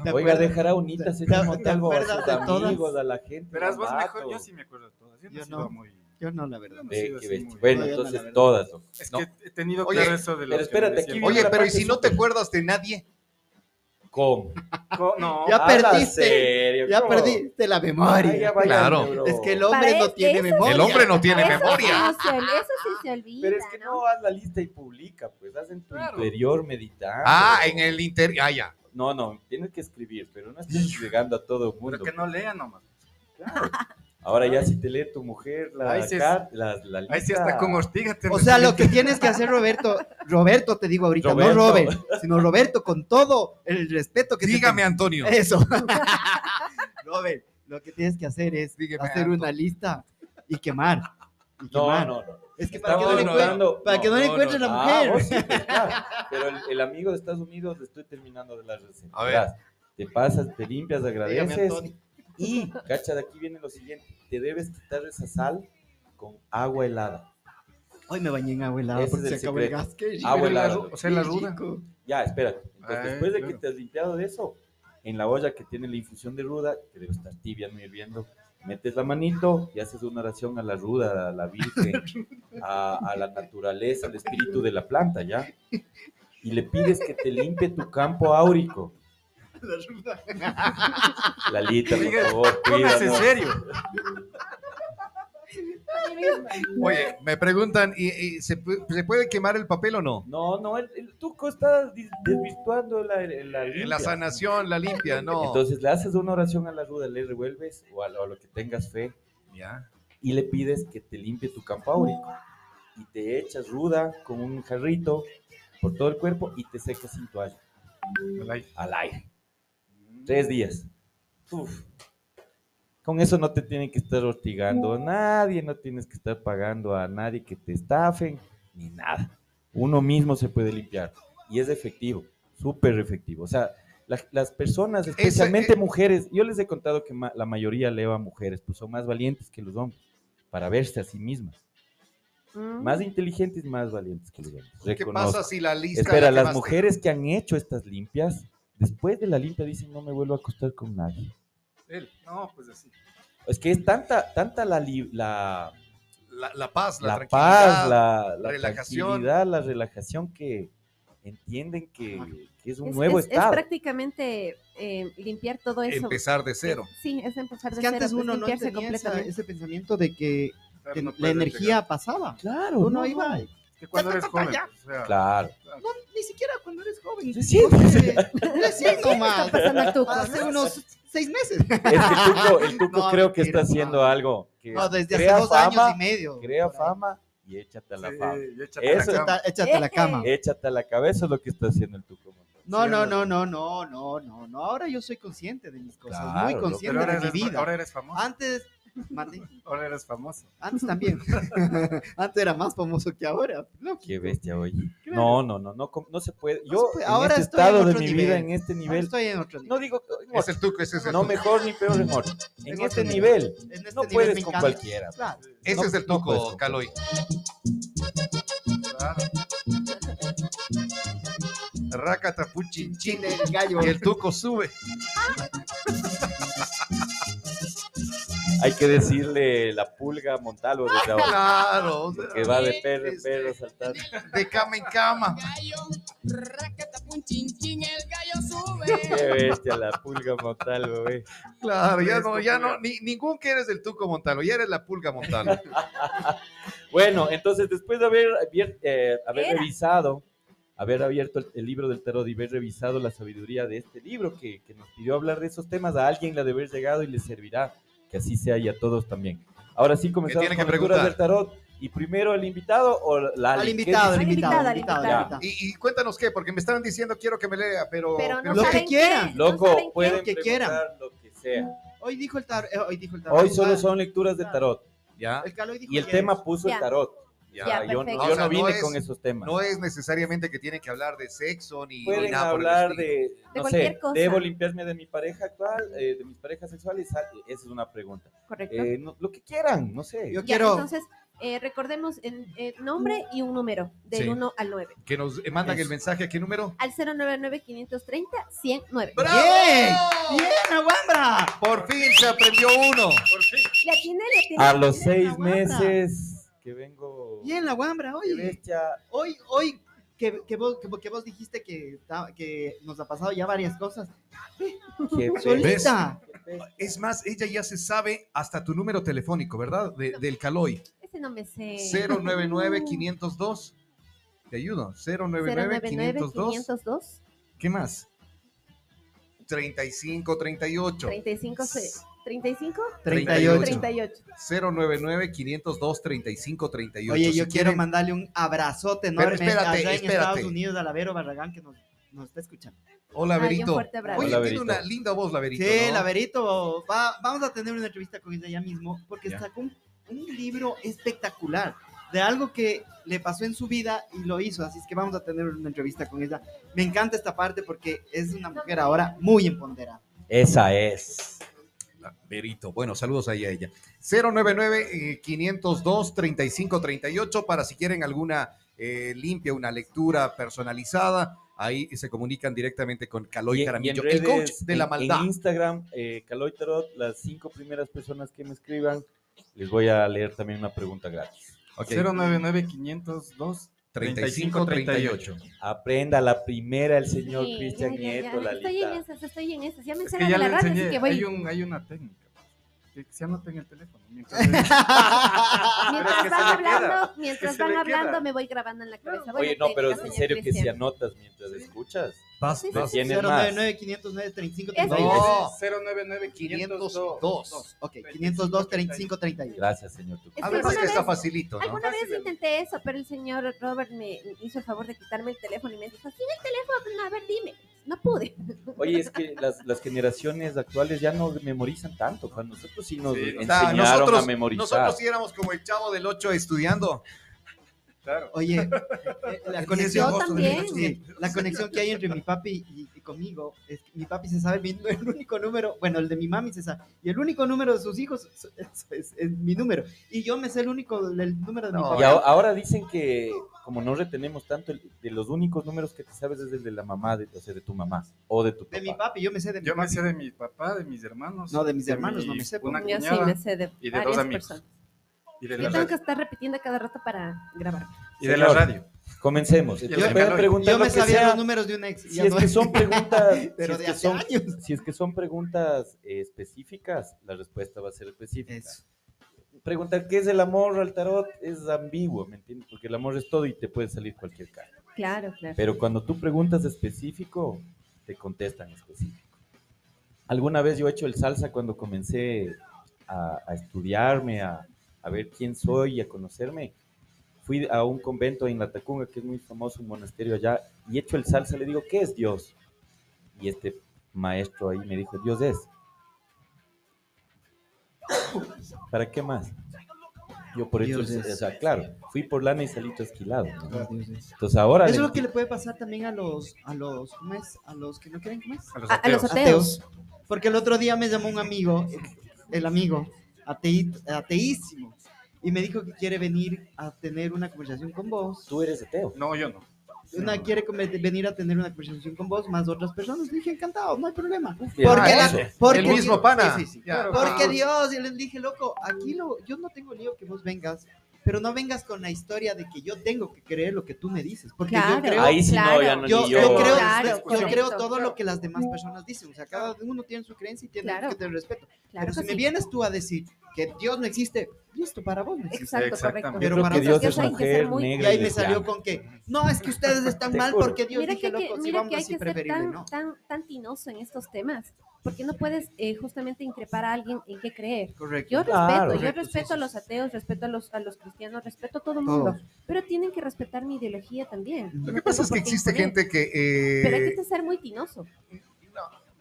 ¿Te Oiga, dejará unitas ¿Te- ese te- Montalvo a te acuerdas sus de todas? amigos, a la gente. Verás, vos mejor, yo sí me acuerdo de todas. Yo no. muy... Yo no, la verdad. No, muy- Bueno, no, entonces todas. Es No, que he tenido Oye, claro eso de los pero espérate, aquí Oye, pero ¿y si no te acuerdas de nadie? ¿Cómo? Co- No, Ya perdiste. serio, Ya ¿cómo? perdiste la Ay, ya memoria. Claro. bro. Es que el Para hombre no este- tiene memoria. El hombre no tiene Eso memoria. sí eso sí se olvida, Pero es que ¿no? no haz la lista y publica, pues haz en tu Claro. interior meditando. Ah, en el interior. Ah, ya. No, no, tienes que escribir, pero no estés llegando a todo el pero mundo. que no lean nomás. Claro. Ahora ya si te lee tu mujer la, Ahí sí es- car- la, la lista. Ahí sí está con Ortiga. te O sea, lo que tienes que hacer, Roberto, Roberto te digo ahorita, Roberto. no Robert, sino Roberto con todo el respeto que te Dígame. Antonio. Eso. Robert, lo que tienes que hacer es Dígame, hacer una lista y quemar. Y No, quemar. no, no. Es que para que no, Estamos le encuentre, hablando- para que no le encuentre la Ah, mujer. vos sí, pues, claro. Pero el, el amigo de Estados Unidos, le estoy terminando de la receta. A ver. Verás, Te pasas, te limpias, Dígame, agradeces. Antonio. Y, cacha, de aquí viene lo siguiente. Te debes quitar esa sal con agua helada. Hoy me bañé en agua helada porque se acabó el gas. Rico. Agua helada. O sea, la ruda. Ya, espérate. Entonces, Ay, después de que te has limpiado de eso, en la olla que tiene la infusión de ruda, que debe estar tibia, no hirviendo, metes la manito y haces una oración a la ruda, a la virgen, a, a la naturaleza, al espíritu de la planta, ¿ya? Y le pides que te limpie tu campo áurico. Lalita, por favor, Póngase en cuídanos. serio. Oye, me preguntan, ¿y, y se, pu- se puede quemar el papel o no? No, no, el, el tuco está desvirtuando la, la, En la limpia. sanación, la limpia, no. Entonces le haces una oración a la ruda, le revuelves o a, lo- a lo que tengas fe ya. y le pides que te limpie tu campo áurico. Y te echas ruda con un jarrito por todo el cuerpo y te secas sin toalla Al aire. al aire. Tres días. Uf. Con eso no te tienen que estar hostigando a nadie, no tienes que estar pagando a nadie que te estafen, ni nada. Uno mismo se puede limpiar y es efectivo, súper efectivo. O sea, la- las personas, especialmente eh, mujeres, yo les he contado que ma- la mayoría leva mujeres, pues son más valientes que los hombres para verse a sí mismas. Mm. Más inteligentes más valientes que los hombres. ¿Qué Reconozco. pasa si la lista... Espera, la las mujeres que han hecho estas limpias Después de la limpia dicen, no me vuelvo a acostar con nadie. Él, no, pues así. Es que es tanta, tanta la, li- la, La, la paz, la, la tranquilidad. paz, la, la relajación. tranquilidad, la relajación que entienden que, que es un Es, nuevo es- es estado. prácticamente eh, limpiar todo eso. Empezar de cero. Sí, es empezar Es de que cero, antes es uno no tenía esa- ese pensamiento de que Claro, que no la energía llegar. pasaba. Claro, Uno no, iba. Es que cuando eres joven, pues, o sea, Claro. No, ni siquiera cuando eres joven. Recién. Recién nomás. Hace ¿no? unos seis meses. Es que el Tuco, el Tuco No, creo que está haciendo no. algo que No, desde hace dos fama, años y medio. crea fama y échate a la sí, fama. échate la cama. Échate, a la cama. Échate a la cabeza es lo que está haciendo el Tuco. No, no, no, no, no, no, no, no. Ahora yo soy consciente de mis cosas, Claro, muy consciente de mi vida. ahora eres famoso. Antes, mande, Ahora eres famoso. antes también. antes era más famoso que ahora. lógico. Qué bestia, oye. Claro. No, no, no, no, no se puede. No Yo, se puede. en Ahora este estoy en estado de otro mi nivel. vida, en este Ahora nivel, estoy en otro nivel. no digo, Es el tuco, ese es el no tuco. mejor ni peor, mejor. En otro este nivel. nivel, En este no nivel puedes con cualquiera. Claro. Ese No- es el no tuco, Caloy. Claro. Rácata, puchin, chin. El gallo. Y el tuco sube. Hay que decirle la pulga Montalvo desde ahora. Claro. o sea, Que va de perro en perro saltando. De cama en cama. Qué bestia la pulga Montalvo, güey. Claro, ya no, ya no, ni, ningún que eres del tuco Montano, ya eres la pulga Montano. Bueno, entonces después de haber, eh, haber Era. revisado, haber abierto el, el libro del tarot y haber revisado la sabiduría de este libro que, que nos pidió hablar de esos temas, a alguien le ha de haber llegado y le servirá, que así sea y a todos también. Ahora sí comenzamos con que preguntar? del tarot. ¿Y primero el invitado o la Al invitado, al Al invitado, al invitado, invitado, al al. Y, y cuéntanos qué, porque me estaban diciendo quiero que me lea, pero. Pero no Lo que quieran. no Loco, qué. pueden que quieran. lo que sea. Hoy dijo el tarot. hoy dijo el tarot. Hoy solo Ah, son lecturas del tarot. ya. El Y el tema puso Ya. el tarot. Ya, Ya, yo, O sea, no vine no es- con esos temas. No es necesariamente que tiene que hablar de sexo ni, ni Pueden nada por el hablar de, no cualquier sé, cosa. ¿debo limpiarme de mi pareja actual, eh, de mis parejas sexuales? Ah, Esa es una pregunta. Correcto. Eh, no- lo que quieran, no sé. Yo Ya, quiero. entonces, eh, recordemos el, el nombre y un número, del Sí. 1 al 9. Que nos eh, mandan el mensaje, ¿a qué número? Al 099-530-109. ¡Bravo! ¡Bien! ¡Bien, Aguambra! Por fin se aprendió uno. Le atiné. A los seis meses que vengo. Bien, la Aguambra, Qué oye. bestia. Hoy, hoy, que, que, vos, que, vos- que vos dijiste que, que nos ha pasado ya varias cosas. Qué. Solita. Es más, ella ya se sabe hasta tu número telefónico, ¿verdad? De- del Caloy. Ese no me sé. 099-502. Te ayudo. 099-502. 099-502. ¿Qué más? 3538. 35, se- 35, 38. 38. 099-502-3538. Oye, Si yo quiero quieren- mandarle un abrazote Pero enorme espérate, allá en espérate. Estados Unidos a la Vero Barragán que nos, nos está escuchando. Hola, Ay, un Verito. fuerte abrazo. Oye, Hola, tiene una linda voz, la Verito. Sí, ¿no? la Verito, va- vamos a tener una entrevista con ella ya mismo porque Ya. sacó un, un libro espectacular de algo que le pasó en su vida y lo hizo, así es que vamos a tener una entrevista con ella. Me encanta esta parte porque es una mujer ahora muy empoderada. Esa es. La Verito. Bueno, saludos ahí a ella. 099-502-3538 para si quieren alguna eh, limpia, una lectura personalizada. Ahí se comunican directamente con Caloy Y- y Caramillo, en el coach redes, de la maldad. En Instagram, eh, Caloy Tarot, las cinco primeras personas que me escriban, les voy a leer también una pregunta gratis. Ok. 099-502. 3538. Aprenda la primera el señor Sí, Cristian ya, ya, Nieto, ya. Estoy en esas, estoy en esas. Ya me Es que ya la radio, así enseñé. que voy. Hay, un, hay una técnica. Que se anota en el teléfono. Mientras Mientras van hablando, mientras van hablando, queda. me voy grabando en la cabeza. Buena Oye, no, pero en serio que si anotas mientras escuchas. Vas, Sí, sí, vas. sí. Tienes más. 099-509-3538. No. 099-502. Ok, 502-3538. Gracias, señor. Es A ver, alguna que está facilito, ¿no? Alguna vez intenté eso, pero el señor Robert me hizo el favor de quitarme el teléfono y me dijo, sí, el teléfono, no, a ver, dime. No pude. Oye, es que las, las generaciones actuales ya no memorizan tanto. Juan. Nosotros sí nos Sí, o O sea, enseñaron nosotros, a memorizar. nosotros sí éramos como el chavo del 8 estudiando. Claro. Oye, eh, la conexión, 10 de Yo también. sí, la conexión que hay entre mi papi y, y conmigo, es que mi papi se sabe mi- el único número, bueno, el de mi mami se sabe, y el único número de sus hijos es, es- es- es mi número, y yo me sé el único, el número de mi. Y ahora, dicen que como no retenemos tanto, el- de los únicos números que te sabes es el de la mamá, de, o sea, de tu mamá o de tu papá. De mi papi, yo me sé de mi Yo me sé de mi papá, de mis hermanos. No, de mis hermanos mi- no me sé, Una Yo sí cuñada me sé de, y de dos varias amigos. personas. Y de Yo la tengo que radio. estar repitiendo cada rato para grabar. Y de la Señor. radio. Comencemos. Entonces, preguntar Yo lo me que sabía sea, los números de un ex. Si ya es no- que son preguntas, Pero si, de es que hace son, años. si es que son preguntas eh, específicas, la respuesta va a ser específica. Eso. Preguntar qué es el amor al tarot es ambiguo, ¿me entiendes? Porque el amor es todo y te puede salir cualquier carta. Claro, claro. Pero cuando tú preguntas específico, te contestan específico. Alguna vez yo he hecho el salsa cuando comencé a, a estudiarme, a, a ver quién soy y a conocerme. Fui a un convento en La Tacunga, que es muy famoso, un monasterio allá, y he hecho el salsa, le digo, ¿qué es Dios? Y este maestro ahí me dijo, Dios es. ¿Para qué más? Yo por eso, es. o sea, claro, fui por lana y salí esquilado. Entonces ahora... Eso es le- lo que le puede pasar también a los, a los, ¿cómo es? A los que no quieren, ¿cómo es? A los A- a los ateos. ateos. Porque el otro día me llamó un amigo, el amigo, atei- ateísimo, y me dijo que quiere venir a tener una conversación con vos. Tú eres ateo. No, yo no. Una quiere venir a tener una conversación con vos, más otras personas. Dije, encantado, no hay problema. Bien, Porque, ah, la- porque El mismo Dios- pana. sí, sí, sí. Porque ah. Dios, yo les dije, loco, aquí lo, yo no tengo lío que vos vengas, pero no vengas con la historia de que yo tengo que creer lo que tú me dices. Porque Claro. yo creo, Ahí sí no, Claro. ya no, yo, yo yo. creo, Claro, yo creo todo lo que las demás personas dicen. O sea, cada uno tiene su creencia y tiene Claro. que tener respeto. Claro pero si me sí. vienes tú a decir que Dios no existe, listo, para vos no existe. Exacto, Exactamente. correcto. Pero para Dios es hay que ser mujer, muy- Y negra ahí y me salió con que, no, es que ustedes están mal porque Dios Mira dije, que, loco, si mira vamos que hay así que ser tan, ¿no? tan, tan tinoso en estos temas, porque no puedes eh, justamente increpar a alguien en qué creer. Correcto. Yo Claro. respeto, yo Correcto, respeto sí, a los ateos, respeto a los, a los cristianos, respeto a todo el mundo, pero tienen que respetar mi ideología también. Lo No que pasa es que existe imponer. gente que... eh, Pero hay que ser muy tinoso.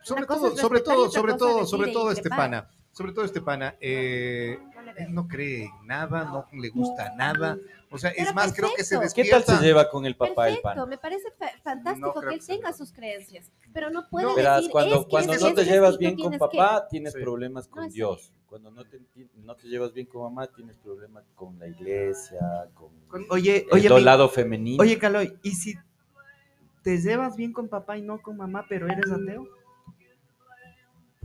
sobre Una cosa todo, es sobre respetar y todo, sobre todo, sobre e todo este pana, sobre todo este pana, eh, No. Él no cree en nada, no le gusta nada, o sea, es más, creo que se perfecto. ¿Qué tal despierta. se lleva con el papá el Perfecto, pan? me parece fa- fantástico No que él tenga sus creencias, pero no puede No. Verás, decir cuando, es que cuando no te llevas bien con papá, tienes Sí. problemas con No Dios. Cuando no te, no te llevas bien con mamá, tienes problemas con la iglesia, con Oye, el oye, mi- lado femenino. oye, Caloy, ¿y si te llevas bien con papá y no con mamá, pero eres ateo?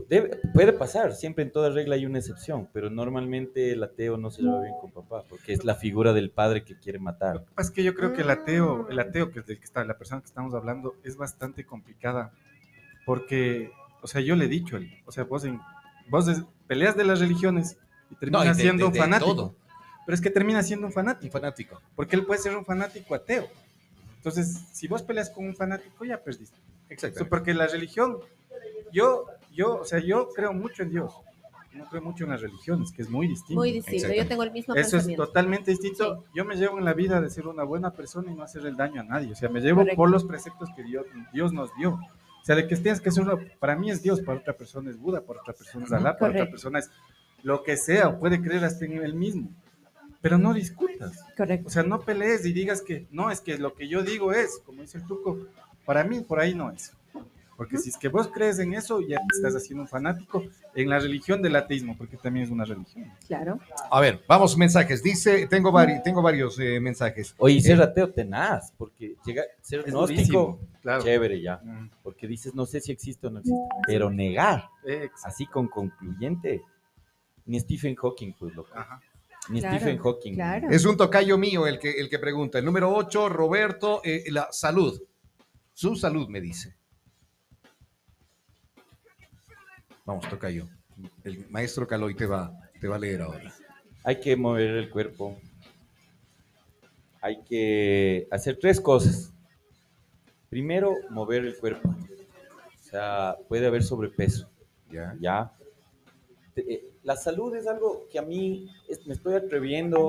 Debe- puede pasar, siempre en toda regla hay una excepción, pero normalmente el ateo no se lleva bien con papá, porque es la figura del padre que quiere Lo matar. que pasa es que yo creo que el ateo, el Mm. ateo que es del que está, la persona que estamos hablando, es bastante complicada. Porque, o sea, yo le he dicho, el- o sea, vos, en, vos peleas de las religiones y No, terminas y de- siendo de- un de fanático. todo. Pero es que termina siendo un Un fanático. fanático. Porque él puede ser un fanático ateo. Entonces, si vos peleas con un fanático, ya perdiste. Exacto. Porque la religión, yo, yo, o sea, yo creo mucho en Dios. No creo mucho en las religiones, que es muy distinto. muy distinto. Yo tengo el mismo Eso es totalmente distinto. Yo me llevo en la vida de ser una buena persona y no hacer el daño a nadie. O sea, me llevo Correcto. por los preceptos que Dios, Dios nos dio. O sea, de que tienes que ser una, para mí es Dios, para otra persona es Buda, para otra persona es Alá, para otra persona es lo que sea, o puede creer hasta en él mismo. Pero no discutas. Correcto. O sea, no pelees y digas que no, es que lo que yo digo es, como dice el Tuco, para mí por ahí no es. Porque si es que vos crees en eso, ya te estás haciendo un fanático en la religión del ateísmo, porque también es una religión. Claro. A ver, vamos, mensajes. Dice, tengo, vari- tengo varios eh, mensajes. Oye, ser ateo tenaz, porque llega, ser Es gnóstico, claro. chévere ya, Mm, porque dices, no sé si existe o no existe, pero negar, exacto. así con concluyente, ni Stephen Hawking, pues loco, Ajá. ni Claro, Stephen Hawking. Claro. Es un tocayo mío el que, el que pregunta. El número 8, Roberto, eh, la salud. Su salud, me dice. Vamos, tocayo. El maestro Caloy te va, te va a leer ahora. Hay que mover el cuerpo. Hay que hacer tres cosas. Primero, mover el cuerpo. O sea, puede haber sobrepeso. ¿Ya? ¿ya? Eh, La salud es algo que a mí es- me estoy atreviendo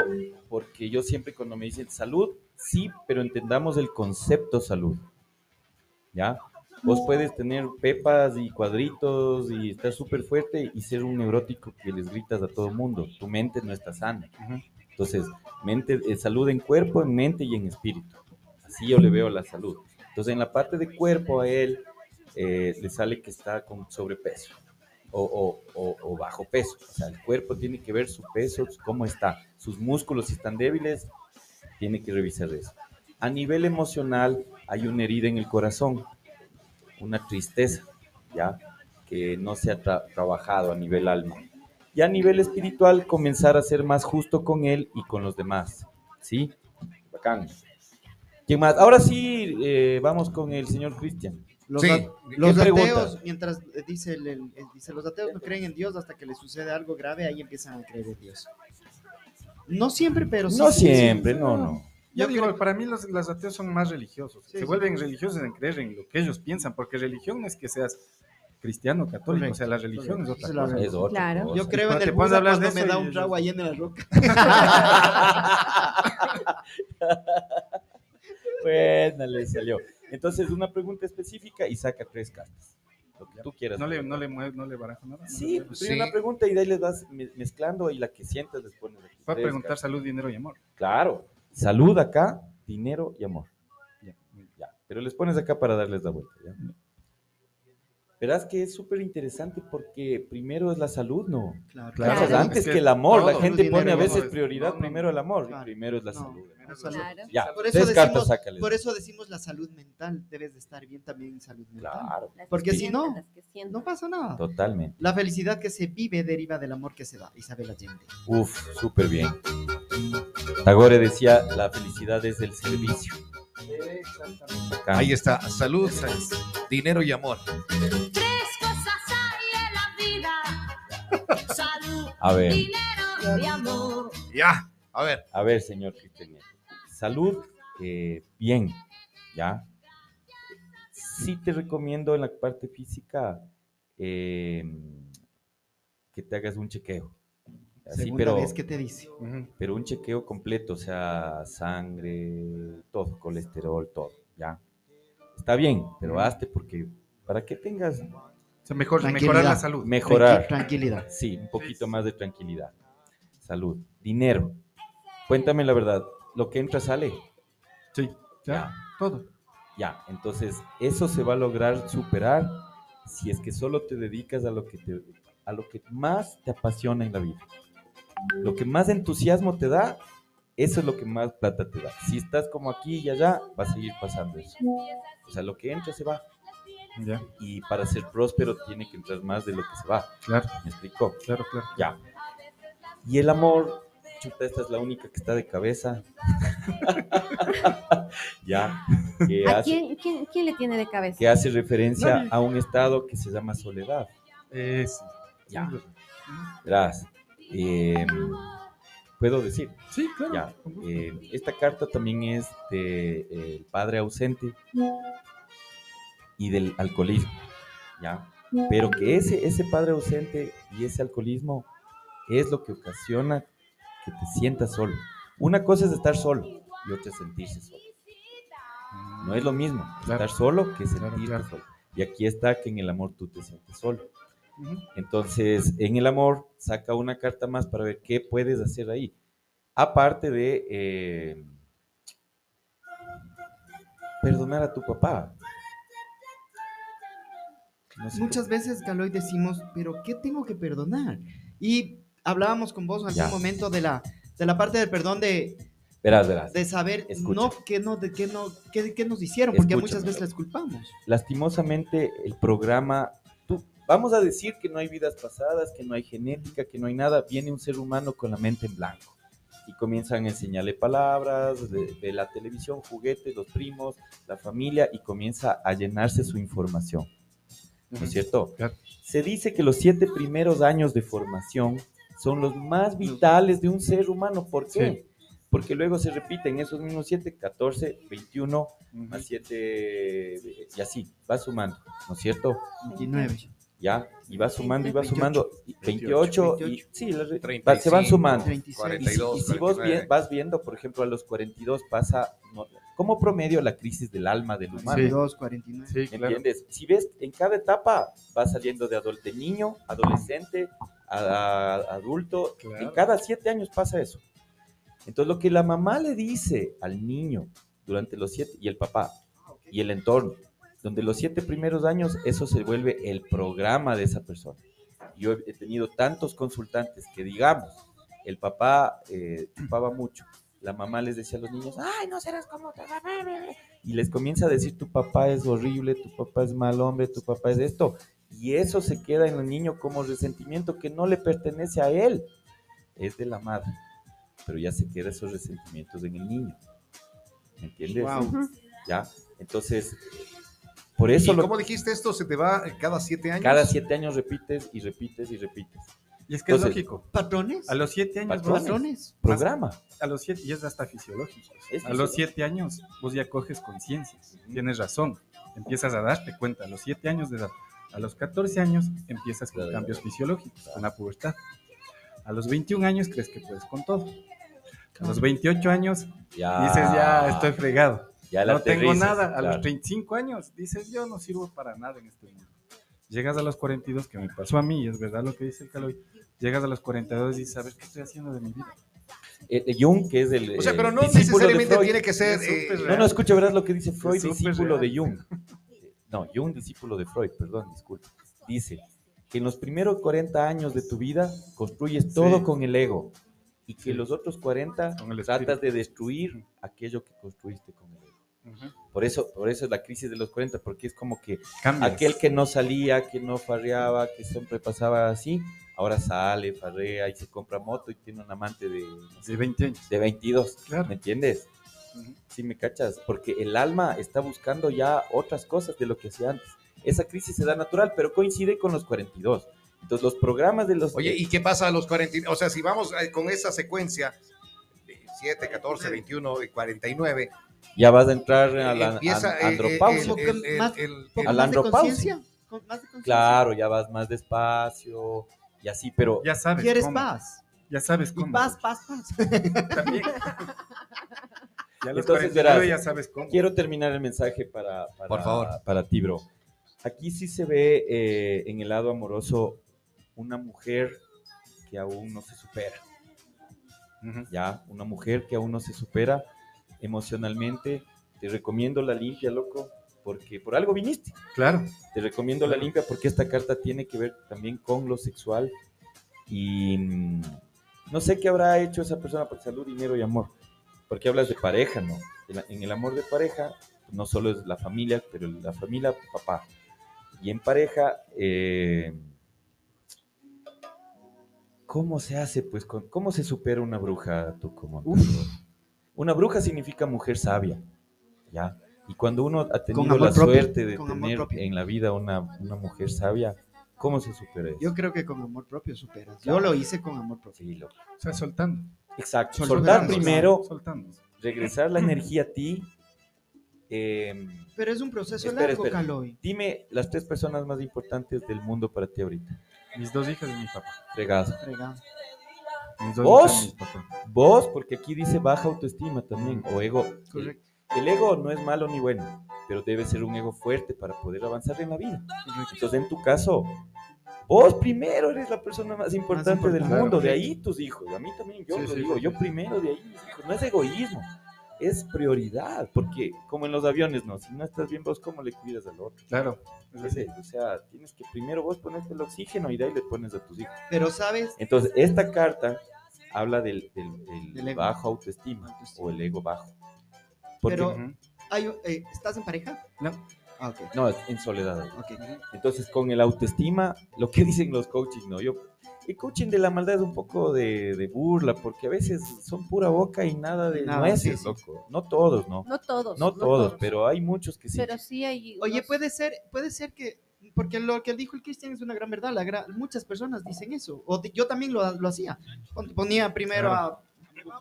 porque yo siempre cuando me dicen salud, sí, pero entendamos el concepto salud. ¿Ya? Vos puedes tener pepas y cuadritos y estar súper fuerte y ser un neurótico que les gritas a todo mundo. Tu mente no está sana. Entonces, mente, eh, salud en cuerpo, en mente y en espíritu. Así yo le veo la salud. Entonces, en la parte de cuerpo a él eh, le sale que está con sobrepeso o, o- o- o bajo peso. O sea, el cuerpo tiene que ver su peso, cómo está. Sus músculos, si están débiles, tiene que revisar eso. A nivel emocional, hay una herida en el corazón, una tristeza, ¿ya? Que no se ha tra- trabajado a nivel alma. Y a nivel espiritual, comenzar a ser más justo con él y con los demás. ¿Sí? Bacán. ¿Quién más? Ahora sí, eh, vamos con el señor Cristian. Los, Sí. a- los ateos, mientras eh, dice, el, el- el- dice, los ateos no creen en Dios hasta que les sucede algo grave, ahí empiezan a creer en Dios. No siempre, pero sí. No sí, sí. siempre, no, no. Yo digo, creo- para mí los, los ateos son más religiosos. Sí, Se sí. vuelven religiosos en creer en lo que ellos piensan, porque religión no es que seas cristiano, católico, Correcto, o sea, la religión correcto. es otra cosa. Es otra Claro. cosa. Yo creo en el Buda hablar de cuando me da un trago ahí en la roca. Buena, le salió. Entonces, una pregunta específica y saca tres cartas. Lo que tú quieras. No le, no le, no le barajo nada. le Sí, pues, Sí. primero una pregunta y de ahí les vas me- mezclando y la que sientas les pones a preguntar cartas. salud, dinero y amor. Claro. Salud acá, dinero y amor. Ya. Ya. Pero les pones acá para darles la vuelta. ¿ya? Verás que es súper interesante porque primero es la salud, ¿no? Claro, Claro. Antes Es que, que el amor. la gente dinero, pone a veces es- prioridad no, no, primero el amor claro. y primero es la No. salud. la salud. Claro. Ya, Por eso, cartas decimos, por eso decimos la salud mental. Debes de estar bien también en salud mental. Claro, Porque si no. No pasa nada. totalmente. La felicidad que se vive deriva del amor que se da. Isabel Allende. Uf, súper bien. Tagore decía, la felicidad es el servicio. Acá. Ahí está, salud, dinero y amor. Tres cosas hay en la vida: salud, A ver, dinero y amor. Ya, a ver. a ver, señor Cristian. Salud, eh, bien, ¿ya? Sí te recomiendo en la parte física eh, que te hagas un chequeo. Así, Segunda pero, vez que te dice. Pero un chequeo completo, o sea, sangre, todo, colesterol, todo, ¿ya? Está bien, pero hazte porque para que tengas O sea, mejor, mejorar la salud. mejorar, Tranqui- Tranquilidad. sí, un poquito más de tranquilidad. Salud, dinero. Cuéntame la verdad, lo que entra sale. Sí, ya, Ya. todo. Ya, entonces eso se va a lograr superar si es que solo te dedicas a lo que te, a lo que más te apasiona en la vida. Lo que más entusiasmo te da, eso es lo que más plata te da. Si estás como aquí y allá, va a seguir pasando eso. O sea, lo que entra se va. Ya, Y para ser próspero tiene que entrar más de lo que se va. claro, ¿Me explicó? claro, claro. Ya. Y el amor, chuta, esta es la única que está de cabeza. ya. Que ¿A hace, quién, quién, quién le tiene de cabeza? que hace referencia a un estado que se llama soledad. Sí. Ya. Verás, eh, puedo decir, Sí, claro. ya. eh, esta carta también es del el padre ausente y del alcoholismo, ya. Pero que ese, ese padre ausente y ese alcoholismo es lo que ocasiona que te sientas solo. Una cosa es estar solo y otra es sentirse solo. No es lo mismo Claro. estar solo que Claro, sentirte claro. solo. Y aquí está que en el amor tú te sientes solo. Entonces, en el amor, saca una carta más para ver qué puedes hacer ahí. Aparte de eh, perdonar a tu papá. No sé Muchas por- veces, Galoy, decimos, pero ¿qué tengo que perdonar? Y hablábamos con vos en algún momento de la, de la parte del perdón de, Verás, verás. de saber Escucha. no qué no, de qué no, qué, qué nos hicieron, porque Escúchame. muchas veces les culpamos. Lastimosamente, el programa, vamos a decir que no hay vidas pasadas, que no hay genética, que no hay nada. Viene un ser humano con la mente en blanco. Y comienzan a enseñarle palabras, de, de la televisión, juguetes, los primos, la familia, y comienza a llenarse su información. ¿no es cierto? Claro. Se dice que los siete primeros años de formación son los más vitales de un ser humano. ¿Por qué? Porque luego se repiten esos mismos siete, 14, 21, más 7, y así, va sumando, ¿no es cierto? 29. Ya, y va sumando y va 28. sumando, y 28, y 28. sí, la re- va- se van 35, sumando. 36. Y si, 42, y si vos 49. bien- vas viendo, por ejemplo, a los 42 pasa no, como promedio la crisis del alma del humano. 42, 49. Sí, ¿Me claro. entiendes? Si ves, en cada etapa va saliendo de, adol- de niño, adolescente, a, a- adulto. Claro. En cada siete años pasa eso. Entonces lo que la mamá le dice al niño durante los siete, y el papá, y el entorno, donde los siete primeros años eso se vuelve el programa de esa persona. Yo he tenido tantos consultantes que digamos, el papá eh, chupaba mucho, la mamá les decía a los niños, ay, no serás como tu papá, bebé", y les comienza a decir, tu papá es horrible, tu papá es mal hombre, tu papá es esto, y eso se queda en el niño como resentimiento que no le pertenece a él, es de la madre, pero ya se queda esos resentimientos en el niño, ¿me entiendes? Wow. ¿Ya? Entonces, por eso ¿Y lo- cómo dijiste esto? ¿Se te va cada siete años? cada siete años repites y repites y repites. Y es que es lógico. ¿Patrones? A los siete años, Patrones. Programa. a los siete, y es hasta fisiológico. Es a los siete años, vos ya coges conciencia. Tienes razón. Empiezas a darte cuenta. A los siete años de edad. A los 14 años empiezas con Claro. cambios fisiológicos, con la pubertad. A los 21 años crees que puedes con todo. A los 28 años Ya. dices, ya estoy fregado. Ya la no tengo nada. A claro. los 35 años dices, yo no sirvo para nada en este mundo. Llegas a los 42, que me pasó a mí, y es verdad lo que dice el Caloy. Llegas a los 42 y dices, a ver, ¿qué estoy haciendo de mi vida? Eh, eh, Jung, que es el. O sea, pero no discípulo de necesariamente Freud. tiene que ser... Eh, No, no, escucha, verás lo que dice Freud, discípulo real. de Jung. No, Jung, discípulo de Freud, perdón, disculpe. Dice que en los primeros 40 años de tu vida construyes todo Sí. con el ego y que Sí. los otros 40 Con el tratas de destruir aquello que construiste con Por eso, por eso es la crisis de los 40, porque es como que Cambias. aquel que no salía, que no farreaba, que siempre pasaba así, ahora sale, farrea y se compra moto y tiene un amante de, no sé, De 20 años. de 22, Claro. ¿me entiendes? Ujú. Sí, me cachas, porque el alma está buscando ya otras cosas de lo que hacía antes. Esa crisis se da natural, pero coincide con los 42. Entonces, los programas de los... Oye, ¿y qué pasa a los 40? O sea, si vamos eh, con esa secuencia, de 7, 14, 21 y 49, ya vas a entrar a la empieza eh, andropausia. el- el- el- Más- el- ¿Poco A la andropausia. Claro, ya vas más despacio y así, pero Ya sabes ¿Quieres cómo. paz? Ya sabes Y cómo. paz, paz, paz. También. Ya a los Entonces, 49 verás, ya sabes cómo. quiero terminar el mensaje para, para, Por favor. para ti, bro. Aquí sí se ve eh, en el lado amoroso una mujer que aún no se supera. Ujú. ya, una mujer que aún no se supera emocionalmente. Te recomiendo la limpia, loco, porque por algo viniste. Claro. Te recomiendo la limpia porque esta carta tiene que ver también con lo sexual y mm, no sé qué habrá hecho esa persona por salud, dinero y amor. Porque hablas de pareja, ¿no? En, el amor de pareja no solo es la familia, pero la familia, papá. Y en pareja, eh, ¿cómo se hace, pues? con- ¿Cómo se supera una bruja, tú como? Una bruja significa mujer sabia, ¿ya? Y cuando uno ha tenido la propio, suerte de tener en la vida una, una mujer sabia, ¿cómo se supera eso? Yo creo que con amor propio superas. Yo lo hice con amor propio. Sí, loco. O sea, soltando. Exacto. Soltando, Soltar primero, Soltando. regresar la energía a ti. eh, Pero es un proceso Espera, largo, espera. Caloy. dime las tres personas más importantes del mundo para ti ahorita. Mis dos hijas y mi papá. Fregado. Fregado. ¿Vos? Vos, porque aquí dice baja autoestima también, o ego. Correcto. El ego no es malo ni bueno, pero debe ser un ego fuerte para poder avanzar en la vida. Entonces, en tu caso, vos primero eres la persona más importante, del importante. mundo, de ahí tus hijos. A mí también, yo Sí, lo sí, digo, sí. yo primero, de ahí mis hijos. No es egoísmo, es prioridad, porque como en los aviones, ¿no? Si no estás bien vos, ¿cómo le cuidas al otro? Claro. es así. ¿Entiendes? O sea, tienes que primero vos ponerte el oxígeno y de ahí le pones a tus hijos. Pero sabes, Entonces, esta carta habla del, del- del Del ego. bajo autoestima, Autoestima. o el ego bajo. Porque, Pero- hay, eh, ¿estás en pareja? No. Ah, ok. no, es en soledad. Ok. Entonces, con el autoestima, lo que dicen los coaches, ¿no? Yo, el coaching de la maldad es un poco de, de burla, porque a veces son pura boca y nada de Nada, nueces, sí, sí. loco. No todos, ¿no? No todos. No todos, pero hay muchos que sí. Pero sí hay. Oye, puede ser, puede ser que, porque lo que dijo el Cristian es una gran verdad, la gra- muchas personas dicen eso, o yo también lo, lo hacía, Pon- ponía primero a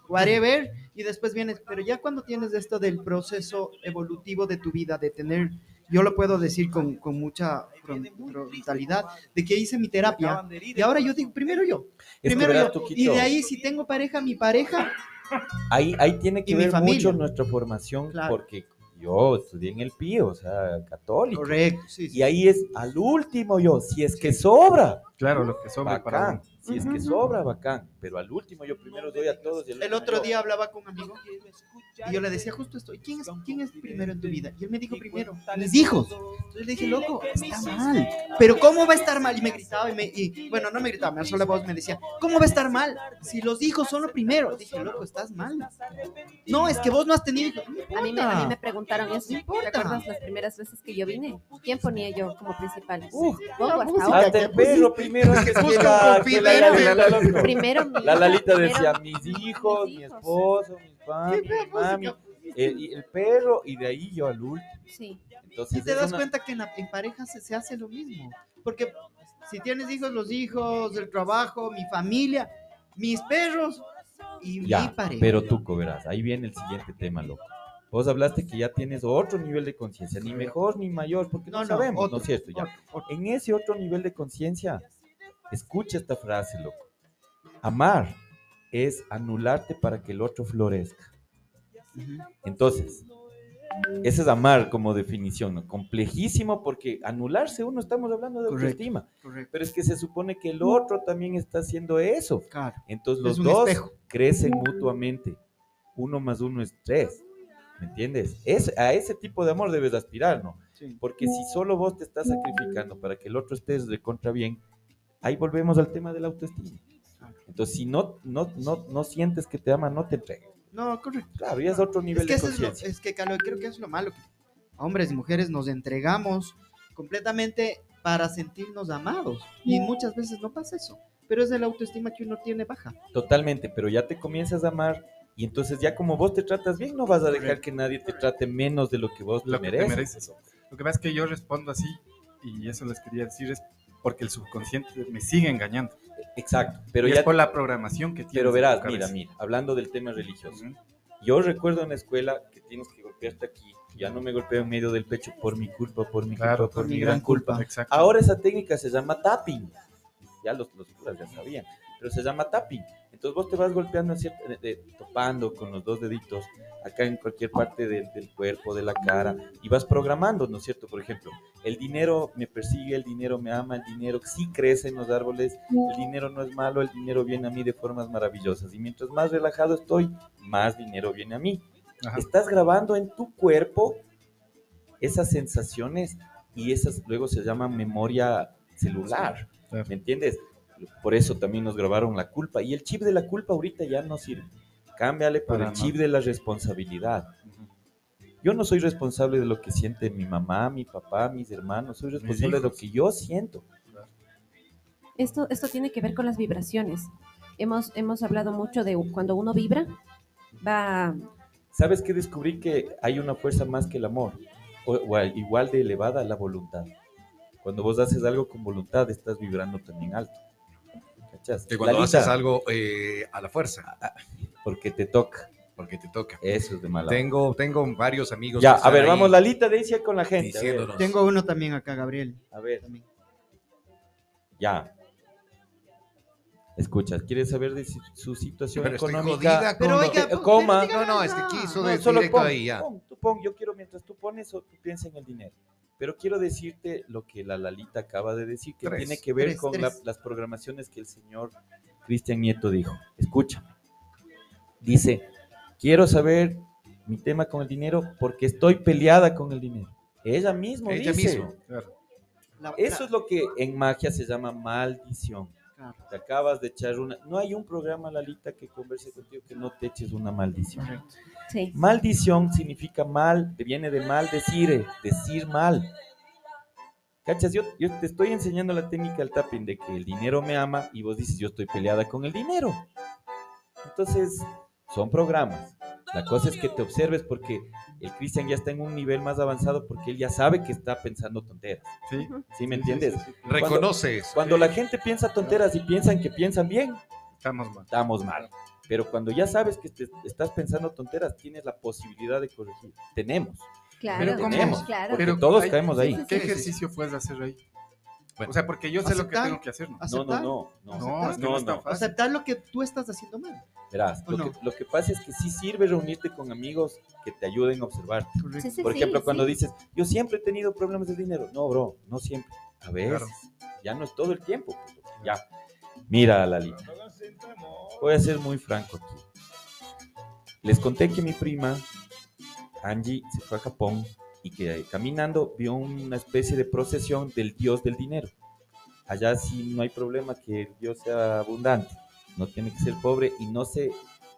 whatever y después vienes, pero ya cuando tienes esto del proceso evolutivo de tu vida, de tener, yo lo puedo decir con, con mucha fron- frontalidad, de que hice mi terapia y ahora yo digo, primero yo, primero yo, y de ahí si tengo pareja, mi pareja, ahí, ahí tiene que ver mucho nuestra formación, Claro. porque yo estudié en el Pío, o sea, católico. correcto, sí, sí. Y ahí es al último yo, si es que sobra. Claro, lo que sobra para. Si es que sobra, bacán. Pero al último yo primero doy a todos. y al El otro yo. día hablaba con un amigo y yo le decía justo esto, ¿y ¿quién es, quién es primero en tu vida? Y él me dijo primero, mis hijos. Entonces le dije, loco, está mal. Pero ¿cómo va a estar mal? Y me gritaba y, me, y bueno, no me gritaba, me alzó la voz, me decía, ¿cómo va a estar mal? Si los hijos son lo primero. Dije, loco, estás mal. No, es que vos no has tenido hijos. A mí, me, a mí importa. me preguntaron eso. ¿Te importa. acuerdas las primeras veces que yo vine? ¿Quién ponía yo como principal? Uf, Vos o hasta ahora. Hasta el perro primero que Busca un que la- la- la- la- la- la- Primero mi La Lalita primero decía, mis hijos, mis mi hijos. esposo, mi papá, mi mami, el, y el perro, y de ahí yo al último. Sí. Entonces, Y te das una- cuenta que en, la- en pareja se, se hace lo mismo. Porque si tienes hijos, los hijos, el trabajo, mi familia, mis perros y mi Ya, pareja. pero tú, verás, ahí viene el siguiente tema, loco. Vos hablaste que ya tienes otro nivel de conciencia, ni mejor ni mayor, porque no, No, no, sabemos, otro, ¿no es cierto? Ya. otro, otro. En ese otro nivel de conciencia, escucha esta frase, loco. Amar es anularte para que el otro florezca. Entonces, ese es amar como definición, ¿no? Complejísimo porque anularse uno, estamos hablando de Correcto. autoestima, Correcto. pero es que se supone que el otro también está haciendo eso. Claro. Entonces Es los dos espejo. crecen mutuamente. Uno más uno es tres. ¿Me entiendes? Es, a ese tipo de amor debes aspirar, ¿no? Sí. Porque si solo vos te estás sacrificando para que el otro esté de contra bien, ahí volvemos al tema de la autoestima. Entonces, si no, no, no, no sientes que te ama, no te entregues. No, correcto. Claro, ya es otro nivel Es que, de eso es, lo- conciencia. es que, Carlos, creo que eso es lo malo. Que hombres y mujeres nos entregamos completamente para sentirnos amados. Y muchas veces no pasa eso. Pero es de la autoestima que uno tiene baja. Totalmente, pero ya te comienzas a amar y entonces ya como vos te tratas bien, no vas a dejar Correcto. que nadie te trate menos de lo que vos te lo que mereces. te mereces. Lo que pasa es que yo respondo así, y eso les quería decir, es porque el subconsciente me sigue engañando. Exacto, pero Y ya es por la programación que tienes. Pero verás, mira, mira, hablando del tema religioso. Yo recuerdo en la escuela que tienes que golpearte aquí. Ya no me golpeo en medio del pecho por mi culpa, por mi Claro, culpa, por mi gran culpa. Exacto. Ahora esa técnica se llama tapping. Ya los, los curas ya sabían, pero se llama tapping. Entonces vos te vas golpeando, cierta- de- de- topando con los dos deditos acá en cualquier parte del, del cuerpo, de la cara, y vas programando, ¿no es cierto? Por ejemplo, el dinero me persigue, el dinero me ama, el dinero sí crece en los árboles, el dinero no es malo, el dinero viene a mí de formas maravillosas. Y mientras más relajado estoy, más dinero viene a mí. Ajá. Estás grabando en tu cuerpo esas sensaciones y esas luego se llaman memoria celular. ¿Me entiendes? Por eso también nos grabaron la culpa. Y el chip de la culpa ahorita ya no sirve. Cámbiale por Para el no. chip de la responsabilidad. Yo no soy responsable de lo que siente mi mamá, mi papá, mis hermanos. Soy responsable de lo que yo siento. Esto, esto tiene que ver con las vibraciones. Hemos, hemos hablado mucho de cuando uno vibra, va... ¿Sabes qué descubrí? Que hay una fuerza más que el amor. O, o al- igual de elevada la voluntad. Cuando vos haces algo con voluntad, estás vibrando también alto. ¿Cachas? Que cuando haces algo eh, a la fuerza, Porque te toca. porque te toca. Eso es de mala. Tengo, tengo varios amigos. Ya, que a ver, ahí vamos, Lalita, decía con la gente. Tengo uno también acá, Gabriel. a ver, También. ya. Escucha, ¿quieres saber de su situación Pero estoy económica? Pero lo oiga, que- po- coma. pero No, no, es que quiso No, de solo directo pon, ahí ya. pon, tú pon, yo quiero mientras tú pones o tú piensa en el dinero. Pero quiero decirte lo que la Lalita acaba de decir, que Tres. tiene que ver Tres, con tres. la- las programaciones que el señor Cristian Nieto dijo. Escucha. Dice, quiero saber mi tema con el dinero porque estoy peleada con el dinero. Ella misma Ella dice. Claro. La- Eso la- es lo que en magia se llama maldición. claro. Te acabas de echar una... No hay un programa, Lalita, que converse contigo que no te eches una maldición. Sí. Maldición significa mal, te viene de mal decir, eh, decir mal. ¿Cachas? Yo, yo te estoy enseñando la técnica del tapping de que el dinero me ama y vos dices yo estoy peleada con el dinero. Entonces, son programas. La cosa es que te observes porque el Cristian ya está en un nivel más avanzado porque él ya sabe que está pensando tonteras. Sí. ¿Sí me entiendes? Reconoce eso. Cuando la gente piensa tonteras y piensan que piensan bien, Estamos mal. estamos mal. Pero cuando ya sabes que te estás pensando tonteras, tienes la posibilidad de corregir. Tenemos. Claro, Pero ¿cómo? Tenemos. claro. Porque Pero todos hay- caemos ahí. ¿Qué ejercicio puedes hacer ahí? Bueno. o sea, porque yo sé lo que Aceptar. tengo que hacer. ¿no? No, no, aceptar. no. No, No, es que no, es tan fácil. Aceptar lo que tú estás haciendo mal. Verás, ¿O lo, no? que, lo que pasa es que sí sirve reunirte con amigos que te ayuden a observarte. Sí, sí, Por ejemplo, sí. cuando dices, yo siempre he tenido problemas de dinero. No, bro, no siempre. A veces. Claro. Ya no es todo el tiempo. pues, Ya. Mira, Lalita. Voy a ser muy franco aquí. Les conté que mi prima, Angie, se fue a Japón y que caminando vio una especie de procesión del dios del dinero. Allá sí no hay problema que el dios sea abundante, no tiene que ser pobre y no se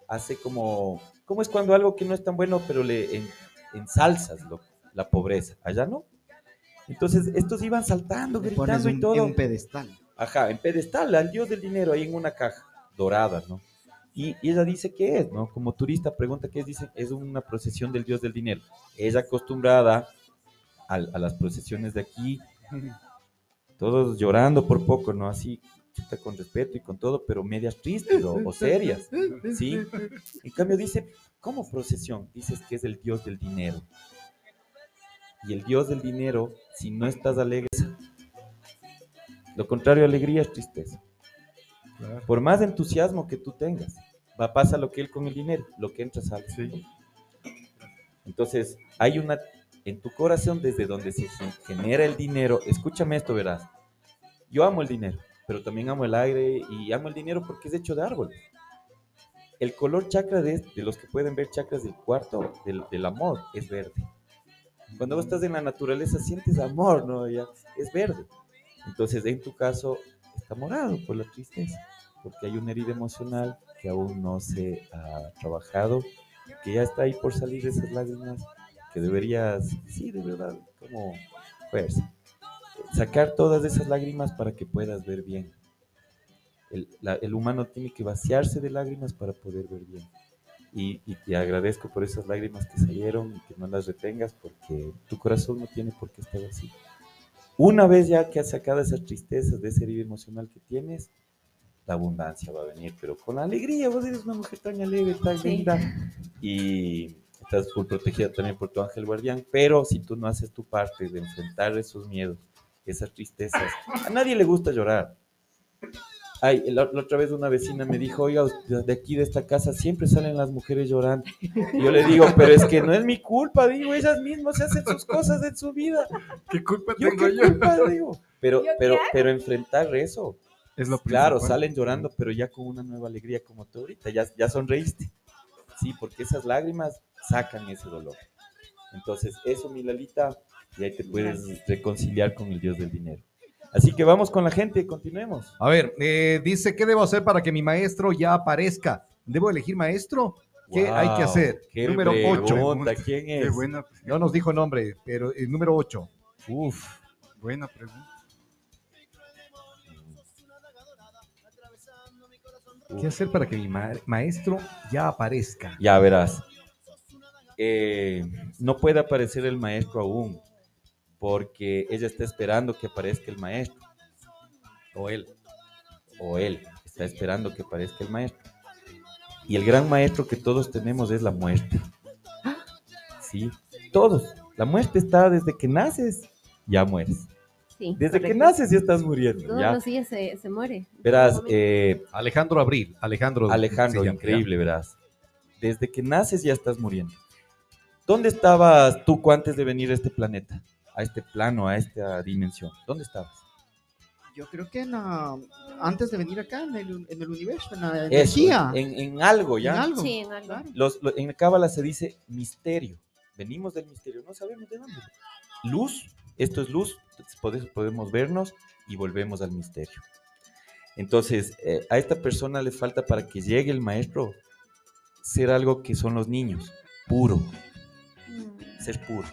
hace como... ¿Cómo es cuando algo que no es tan bueno, pero le en- ensalzas lo- la pobreza? Allá no. Entonces estos iban saltando, Le gritando y todo. en un pedestal. Ajá, en pedestal, al dios del dinero, ahí en una caja dorada, ¿no? Y, y ella dice qué es, ¿no? Como turista pregunta qué es, dice, es una procesión del dios del dinero. Ella acostumbrada a, las procesiones de aquí, todos llorando por poco, ¿no? Así, chuta, con respeto y con todo, pero medias tristes o, o serias, ¿sí? En cambio dice, ¿cómo procesión? Dices que es el dios del dinero. Y el dios del dinero, si no estás alegre, lo contrario a alegría es tristeza. Por más entusiasmo que tú tengas, va pasa lo que él con el dinero, lo que entra sale. Entonces, hay una en tu corazón desde donde se gen- genera el dinero. Escúchame esto, verás. Yo amo el dinero, pero también amo el aire y amo el dinero porque es hecho de árboles. El color chakra de, de los que pueden ver chakras del cuarto del, del amor es verde. Cuando vos estás en la naturaleza sientes amor, ¿no? Ya, es verde. Entonces, en tu caso, morado por la tristeza, porque hay una herida emocional que aún no se ha trabajado, que ya está ahí por salir esas lágrimas, que deberías, sí, de verdad, como fuerza, sacar todas esas lágrimas para que puedas ver bien. El, la- el humano tiene que vaciarse de lágrimas para poder ver bien. Y, y te agradezco por esas lágrimas que salieron y que no las retengas porque tu corazón no tiene por qué estar así. Una vez ya que has sacado esas tristezas de esa herida emocional que tienes, la abundancia va a venir, pero con alegría. Vos eres una mujer tan alegre, tan Sí. linda y estás full protegida también por tu ángel guardián. Pero si tú no haces tu parte de enfrentar esos miedos, esas tristezas, a nadie le gusta llorar. Ay, la, la otra vez una vecina me dijo, oiga, usted- de aquí de esta casa siempre salen las mujeres llorando. Y yo le digo, pero es que no es mi culpa, digo, ellas mismas se hacen sus cosas en su vida. ¿Qué culpa Yo tengo qué yo? culpa, digo. Pero, ¿Yo pero, qué? pero enfrentar eso, Es lo claro, principal. salen llorando, pero ya con una nueva alegría como tú ahorita, ya, ya sonreíste. Sí, porque esas lágrimas sacan ese dolor. Entonces, eso, mi Lalita, y ahí te puedes reconciliar con el Dios del dinero. Así que vamos con la gente, continuemos. A ver, eh, dice, ¿qué debo hacer para que mi maestro ya aparezca? ¿Debo elegir maestro? ¿Qué hay que hacer? Número 8. pregunta, ¿Quién Qué es? buena, No nos dijo nombre, pero el número 8. uf, buena pregunta. ¿Qué hacer para que mi ma- maestro ya aparezca? Ya verás. Eh, no puede aparecer el maestro aún, porque ella está esperando que aparezca el maestro. O él. O él está esperando que aparezca el maestro. Y el gran maestro que todos tenemos es la muerte. Sí, todos. La muerte está desde que naces, ya mueres. Sí, Desde que naces ya estás muriendo. Todos ¿ya? los días se, se muere. Verás, eh, Alejandro Abril. Alejandro. Alejandro, increíble, verás. Desde que naces ya estás muriendo. ¿Dónde estabas tú antes de venir a este planeta? A este plano, a esta dimensión. ¿Dónde estabas? Yo creo que en la- antes de venir acá, en el, en el universo, en la Eso, energía. en, en algo, ¿ya? En algo. Sí, en algo. Claro. Los, lo- en Cábala se dice misterio. Venimos del misterio, no sabemos de dónde. Luz, esto es luz, podemos vernos y volvemos al misterio. Entonces, eh, a esta persona le falta para que llegue el maestro ser algo que son los niños, puro, Mm. ser puro.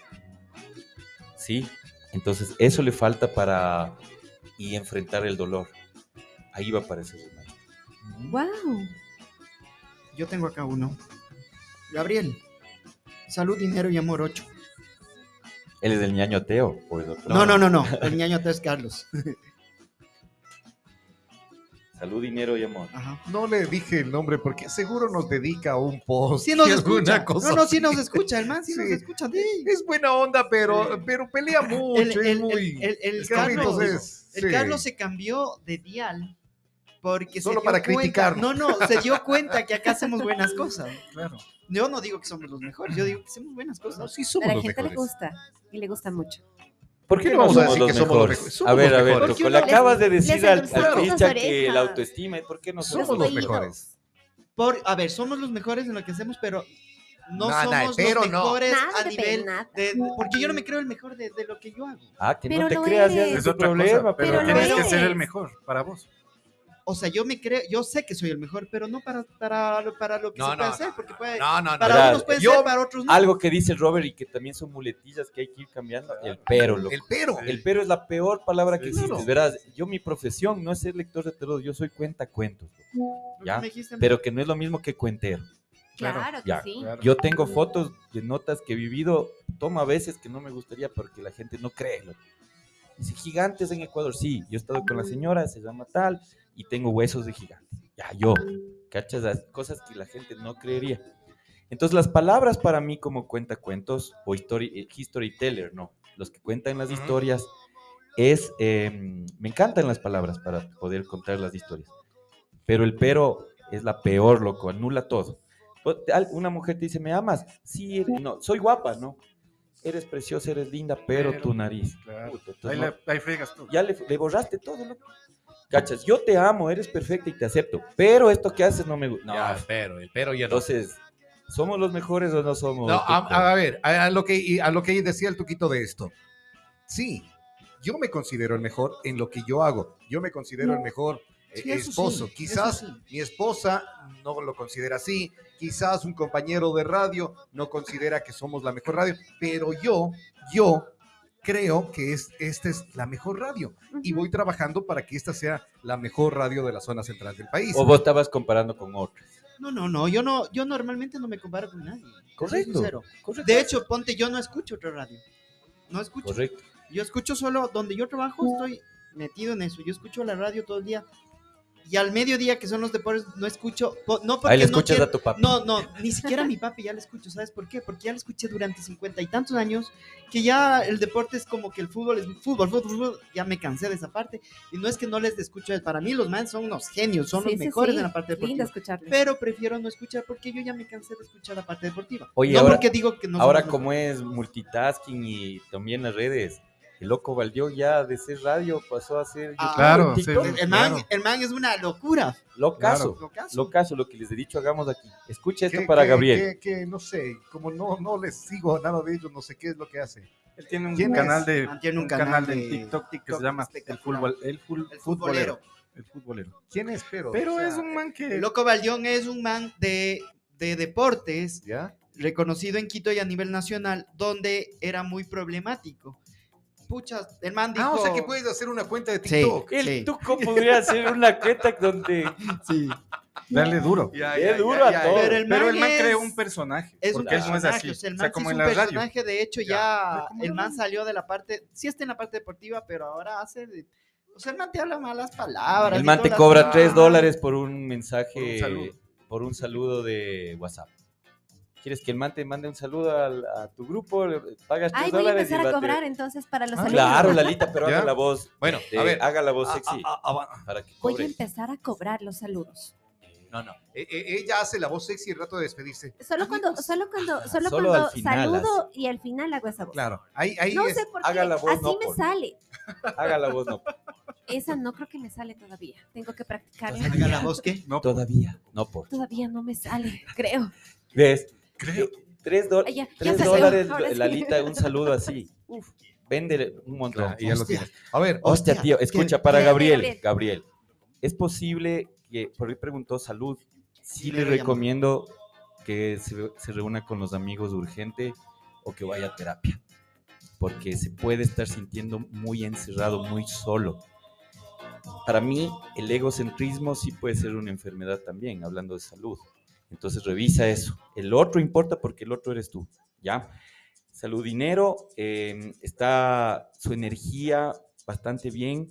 ¿Sí? Entonces, eso le falta para y enfrentar el dolor. Ahí va a aparecer el maestro. Wow. Yo tengo acá uno. Gabriel. Salud, dinero y amor 8. ¿Él es el ñaño ateo o es otro? No, no, no, no. El ñaño es Carlos. Salud, dinero y amor. Ajá. No le dije el nombre porque seguro nos dedica a un post. Sí nos y escucha. cosa No, no, sí así. nos escucha, el man sí, nos escucha. sí. Es buena onda, pero, pero pelea mucho. El, muy. el- Carlos, es- el sí. Carlos se cambió de dial porque Solo se dio para cuenta- criticarnos. No, no, se dio cuenta que acá hacemos buenas cosas. Claro. Yo no digo que somos los mejores, yo digo que hacemos buenas No, cosas. sí A somos la los gente le gusta y le gusta mucho. ¿Por qué no vamos a somos decir los que somos los mejores? A ver, a ver. Toco, le acabas de decir al, las que la autoestima, ¿y por qué no Somos somos los mejores. Por, a ver, somos los mejores en lo que hacemos, pero no Nada, somos pero los mejores a nivel de, porque yo no me creo el mejor de, de lo que yo hago. Ah, que Pero no te creas, ya es Es tu otra problema, cosa, pero, pero tienes que ser el mejor para vos. O sea, yo me creo, yo sé que soy el mejor, pero no para, para, lo- para lo que No, se puede no, hacer, porque puede, No, no, no. para unos puede yo- ser, para otros no. Algo que dice Robert y que también son muletillas que hay que ir cambiando, el pero, loco. El pero. El pero es la peor palabra que existe. claro. Verás, yo mi profesión no es ser lector de tarot, yo soy cuentacuentos, loco. Ya, me dijiste, pero que no es lo mismo que cuentero. Claro que Ya. sí. Claro. Yo tengo fotos de notas que he vivido, tomo a veces que no me gustaría porque la gente no cree. loco. Dice, gigantes en Ecuador, sí, yo he estado con la señora, se llama tal, y tengo huesos de gigantes. Ya, yo, ¿cachas? Las cosas que la gente no creería. Entonces, las palabras para mí como cuentacuentos o history, eh, storyteller, no, los que cuentan las historias, es, eh, me encantan las palabras para poder contar las historias. Pero el pero es la peor, loco, anula todo. Pues, Una mujer te dice, ¿me amas? Sí, no, soy guapa, ¿no? Eres preciosa, eres linda, pero, Pero, tu nariz. Claro. Puta, entonces Ahí, no- la- ahí fregas tú. ya le, le borraste todo, loco. Cachas, yo te amo, eres perfecta y te acepto, pero esto que haces no me gusta. No, Ya, pero, el pero ya no. entonces, ¿somos los mejores o no somos? No, a, a ver, a, a lo que, a lo que decía el tuquito de esto. Sí, yo me considero el mejor en lo que yo hago. Yo me considero el mejor eh, Sí, esposo. sí, Quizás sí. mi esposa no lo considera así. Quizás un compañero de radio no considera que somos la mejor radio. Pero yo, yo creo que es, esta es la mejor radio. Y voy trabajando para que esta sea la mejor radio de la zona central del país. O vos estabas comparando con otros. No, no, no, yo no, yo normalmente no me comparo con nadie. Correcto. Correcto. De hecho, ponte, yo no escucho otra radio. No escucho. Correcto. Yo escucho solo donde yo trabajo, estoy metido en eso. Yo escucho la radio todo el día. Y al mediodía, que son los deportes, no escucho. No porque Ahí le no escuchas quiero- a tu papi. No, no, ni siquiera a mi papi ya le escucho. ¿Sabes por qué? Porque ya le escuché durante cincuenta y tantos años que ya el deporte es como que el fútbol es fútbol, fútbol, fútbol. Ya me cansé de esa parte. Y no es que no les escucho. Para mí, los mans son unos genios, son Sí, los sí, mejores sí. en la parte deportiva. escucharles. Pero prefiero no escuchar porque yo ya me cansé de escuchar la parte deportiva. Oye, no ahora- porque digo que no Ahora, como es multitasking y también las redes, el loco Valdió ya de ser radio pasó a ser Ah, claro, sí, El man, Claro. el man es una locura. Locazo, Lo caso. locazo, lo que les he dicho, hagamos aquí. Escucha esto Que- para que- Gabriel. Que, que no sé, como no, no les sigo nada de ellos, no sé qué es lo que hace. Él tiene un ¿Quién canal de Ah, tiene un un canal canal de de TikTok, que TikTok se llama el fútbol, el, ful- El futbolero. futbolero. El futbolero. ¿Quién es? Pero, Pero o sea, es un man que El Loco Baldión es un man de, de deportes ¿Ya? reconocido en Quito y a nivel nacional, donde era muy problemático. Pucha, el man dijo... Ah, o sea que puedes hacer una cuenta de Sí. TikTok. El Sí. tuco podría hacer una cuenta donde Sí. darle duro. Ya, Qué duro a todo. Pero el Pero man el man es- creó un personaje. Es un porque él no es así. o sea, el O man sea, como es en un la radio. personaje, de hecho Ya. el la man salió de la parte, sí está en la parte deportiva, pero ahora hace, de- o sea, el man te habla malas palabras. el man te cobra. 3 dólares por un mensaje, Por un saludo. por un saludo de WhatsApp. ¿Quieres que el man te mande un saludo al- a, tu grupo? Pagas 3 Ay, voy a dólares empezar y a cobrar entonces para los Ah, saludos. Claro, Lalita, pero ¿Ya? haga la voz. Bueno, de- a ver. Haga la voz Ah, sexy ah, ah, ah, para que Voy a cobre. empezar a cobrar los saludos. No, no. Eh, eh, ella hace la voz sexy el rato de despedirse. Solo cuando, solo cuando, solo Solo cuando al final saludo y al final hago esa voz. Claro. Ahí, ahí No es- sé por qué. haga la voz, Así no me por- sale. Haga la voz, no. Esa no creo que me sale todavía. Tengo que practicarla. Haga la voz, ¿qué? No, Todavía, no por. Todavía no me sale, creo. ¿Ves? Creo. 3 Ay, ya- ya tres dólares, ahora sí. Lalita, un saludo así. Uf, vende un montón. Claro, y ya lo tienes. A ver, Hostia, Hostia, tío, ¿qué? escucha, para ¿Qué? Gabriel, Gabriel. Gabriel, ¿es posible que, por ahí preguntó salud, sí le recomiendo que se, se reúna con los amigos urgente o que vaya a terapia? Porque se puede estar sintiendo muy encerrado, muy solo. Para mí, el egocentrismo sí puede ser una enfermedad también, hablando de salud. Entonces revisa eso. El otro importa porque el otro eres tú, ¿ya? Salud, dinero, eh, está su energía bastante bien,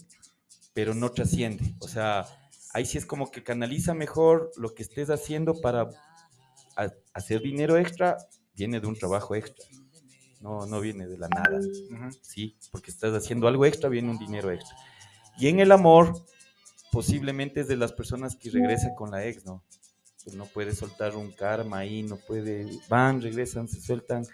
pero no trasciende. O sea, ahí sí es como que canaliza mejor lo que estés haciendo para a- hacer dinero extra, viene de un trabajo extra. No, no viene de la nada. ¿sí? Porque estás haciendo algo extra, viene un dinero extra. Y en el amor, posiblemente es de las personas que regresa con la ex, ¿no? Pues no puede soltar un karma ahí, no puede, van, regresan, se sueltan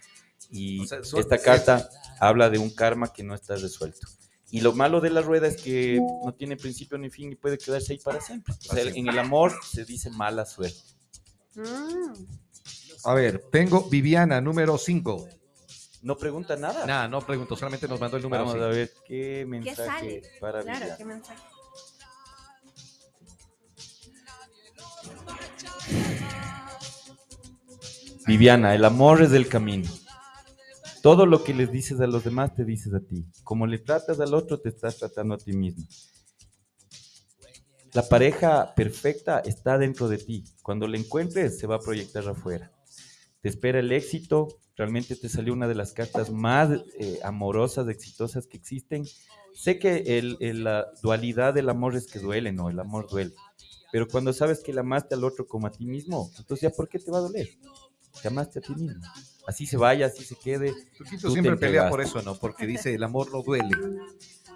Y O sea, son- esta carta habla de un karma que no está resuelto. Y lo malo de la rueda es que no tiene principio ni fin y puede quedarse ahí para siempre. O sea, en el amor se dice mala suerte. A ver, tengo Viviana, número 5. No pregunta nada. Nada, no pregunto, solamente nos mandó el número Vamos cinco. a ver qué ¿Qué mensaje para Claro, Viviana. qué mensaje. Viviana, el amor es del camino. Todo lo que les dices a los demás te dices a ti. Como le tratas al otro, te estás tratando a ti mismo. La pareja perfecta está dentro de ti. Cuando la encuentres, se va a proyectar afuera. Te espera el éxito. Realmente te salió una de las cartas más eh, amorosas, exitosas que existen. Sé que el- el- la dualidad del amor es que duele, no, el amor duele. Pero cuando sabes que le amaste al otro como a ti mismo, entonces ya, ¿por qué te va a doler? Te amaste a ti mismo. Así se vaya, así se quede. Tú siempre pelea por eso, ¿no? Porque dice el amor no duele.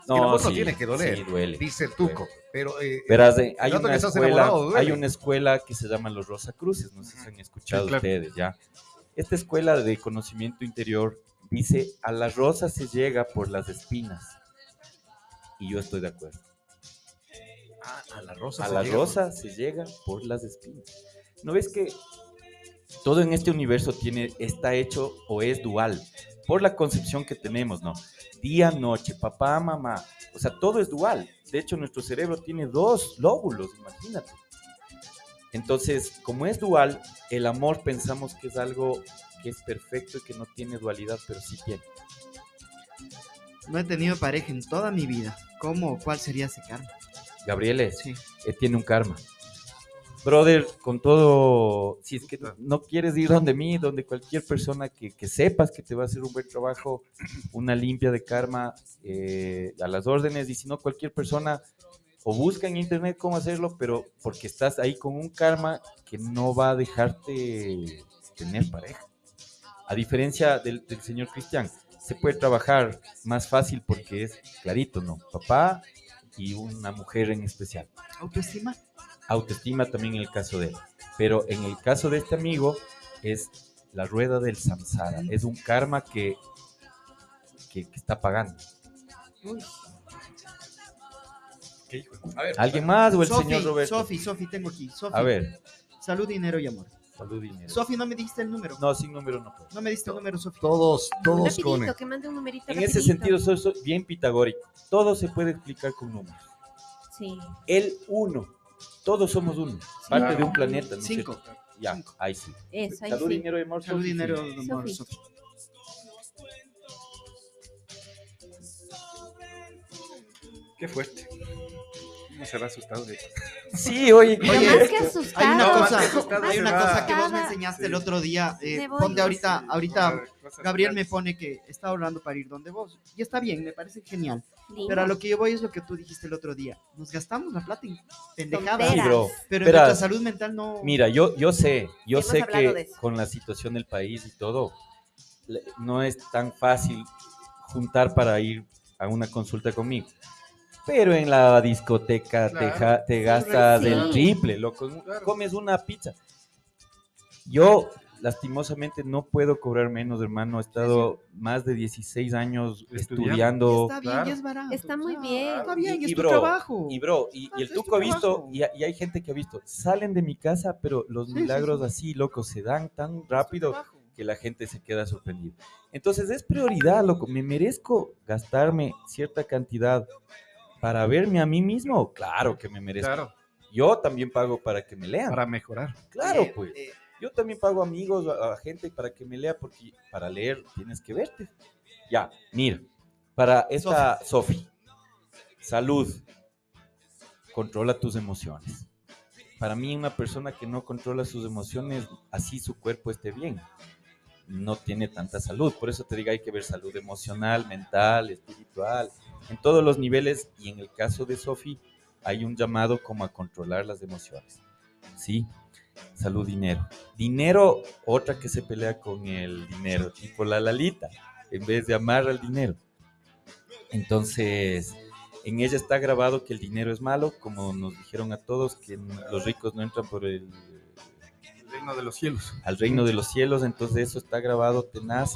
No, el amor no sí, tiene que doler, sí, duele, dice el Tuco. Pero, eh, Verás, eh, hay, una escuela, duele. hay una escuela que se llama los Rosacruces, no sé si han escuchado Sí, claro. ustedes ya. Esta escuela de conocimiento interior dice, a las rosas se llega por las espinas. Y yo estoy de acuerdo. Ah, a la rosa. A se la llega. rosa se llega por las espinas. ¿No ves que todo en este universo tiene, está hecho o es dual? Por la concepción que tenemos, ¿no? Día, noche, papá, mamá. O sea, todo es dual. De hecho, nuestro cerebro tiene dos lóbulos, imagínate. Entonces, como es dual, el amor pensamos que es algo que es perfecto y que no tiene dualidad, pero sí tiene. No he tenido pareja en toda mi vida. ¿Cómo? ¿Cuál sería ese karma? Gabriele, Sí. eh, tiene un karma. Brother, con todo, si es que no quieres ir donde mí, donde cualquier persona que, que sepas que te va a hacer un buen trabajo, una limpia de karma eh, a las órdenes, y si no, cualquier persona o busca en internet cómo hacerlo, pero porque estás ahí con un karma que no va a dejarte tener pareja. A diferencia del, del señor Cristian, se puede trabajar más fácil porque es clarito, ¿no? Papá y una mujer en especial Autoestima. autoestima también en el caso de él. Pero en el caso de este amigo es la rueda del samsara. Es un karma que, que, que está pagando. A ver, ¿Alguien más o el Sofi, señor Roberto? Sofi, Sofi, tengo aquí. Sofi. A ver, Salud, dinero y amor. Salud dinero. Sofi, no me diste el número. No, sin número no puedo. No me diste el número, Sofi. todos, todos con Rapidito, que mande un numerito. En ese rapidito. sentido soy, soy bien pitagórico. Todo se puede explicar con números. Sí. El uno. Todos somos uno. Parte de un planeta. ¿no Cinco. Ya, ahí sí. Eso, ahí Salud, sí. dinero y amor. Salud, sí. dinero y amor, Sofi. Qué fuerte. No se va asustado de Sí, oye, oye, más que asustada. Hay una cosa, más asustada hay una cosa que vos me enseñaste Sí. el otro día. eh, ponte ahorita, ahorita Cosas Gabriel me pone que está hablando para ir donde vos. Y está bien, me parece genial. Lindo. Pero a lo que yo voy es lo que tú dijiste el otro día. Nos gastamos la plata en pendejadas. Sí. Pero en nuestra salud mental no. Mira, yo, yo sé, yo sé que con la situación del país y todo, no es tan fácil juntar para ir a una consulta conmigo. Pero en la discoteca te, Claro. ja- te gastas Sí. el triple, loco. Claro. Comes una pizza. Yo, lastimosamente, no puedo cobrar menos, hermano. He estado más de 16 años Estudiando. estudiando. Está bien Claro. y es barato. Está muy bien. Está bien, y es Y tu bro, trabajo. Y bro, y, y el tuco ha visto, y, y hay gente que ha visto, salen de mi casa, pero los Sí, milagros sí, así, loco, se dan tan rápido que la gente se queda sorprendida. Entonces es prioridad, loco, me merezco gastarme cierta cantidad para verme a mí mismo. Claro que me merezco. Claro, Yo también pago para que me lean. para mejorar. Claro, Eh, pues. eh, Yo también pago amigos, a, a gente para que me lea, porque para leer tienes que verte. Ya, mira, para esta Sofi, salud, controla tus emociones. Para mí, una persona que no controla sus emociones, así su cuerpo esté bien, no tiene tanta salud. Por eso te digo, hay que ver salud emocional, mental, espiritual, en todos los niveles. Y en el caso de Sofi, hay un llamado como a controlar las emociones. Sí, salud, dinero. Dinero, otra que se pelea con el dinero, tipo la Lalita, en vez de amar al dinero. Entonces, en ella está grabado que el dinero es malo, como nos dijeron a todos, que los ricos no entran por el, El reino de los cielos. al reino de los cielos, entonces eso está grabado tenaz.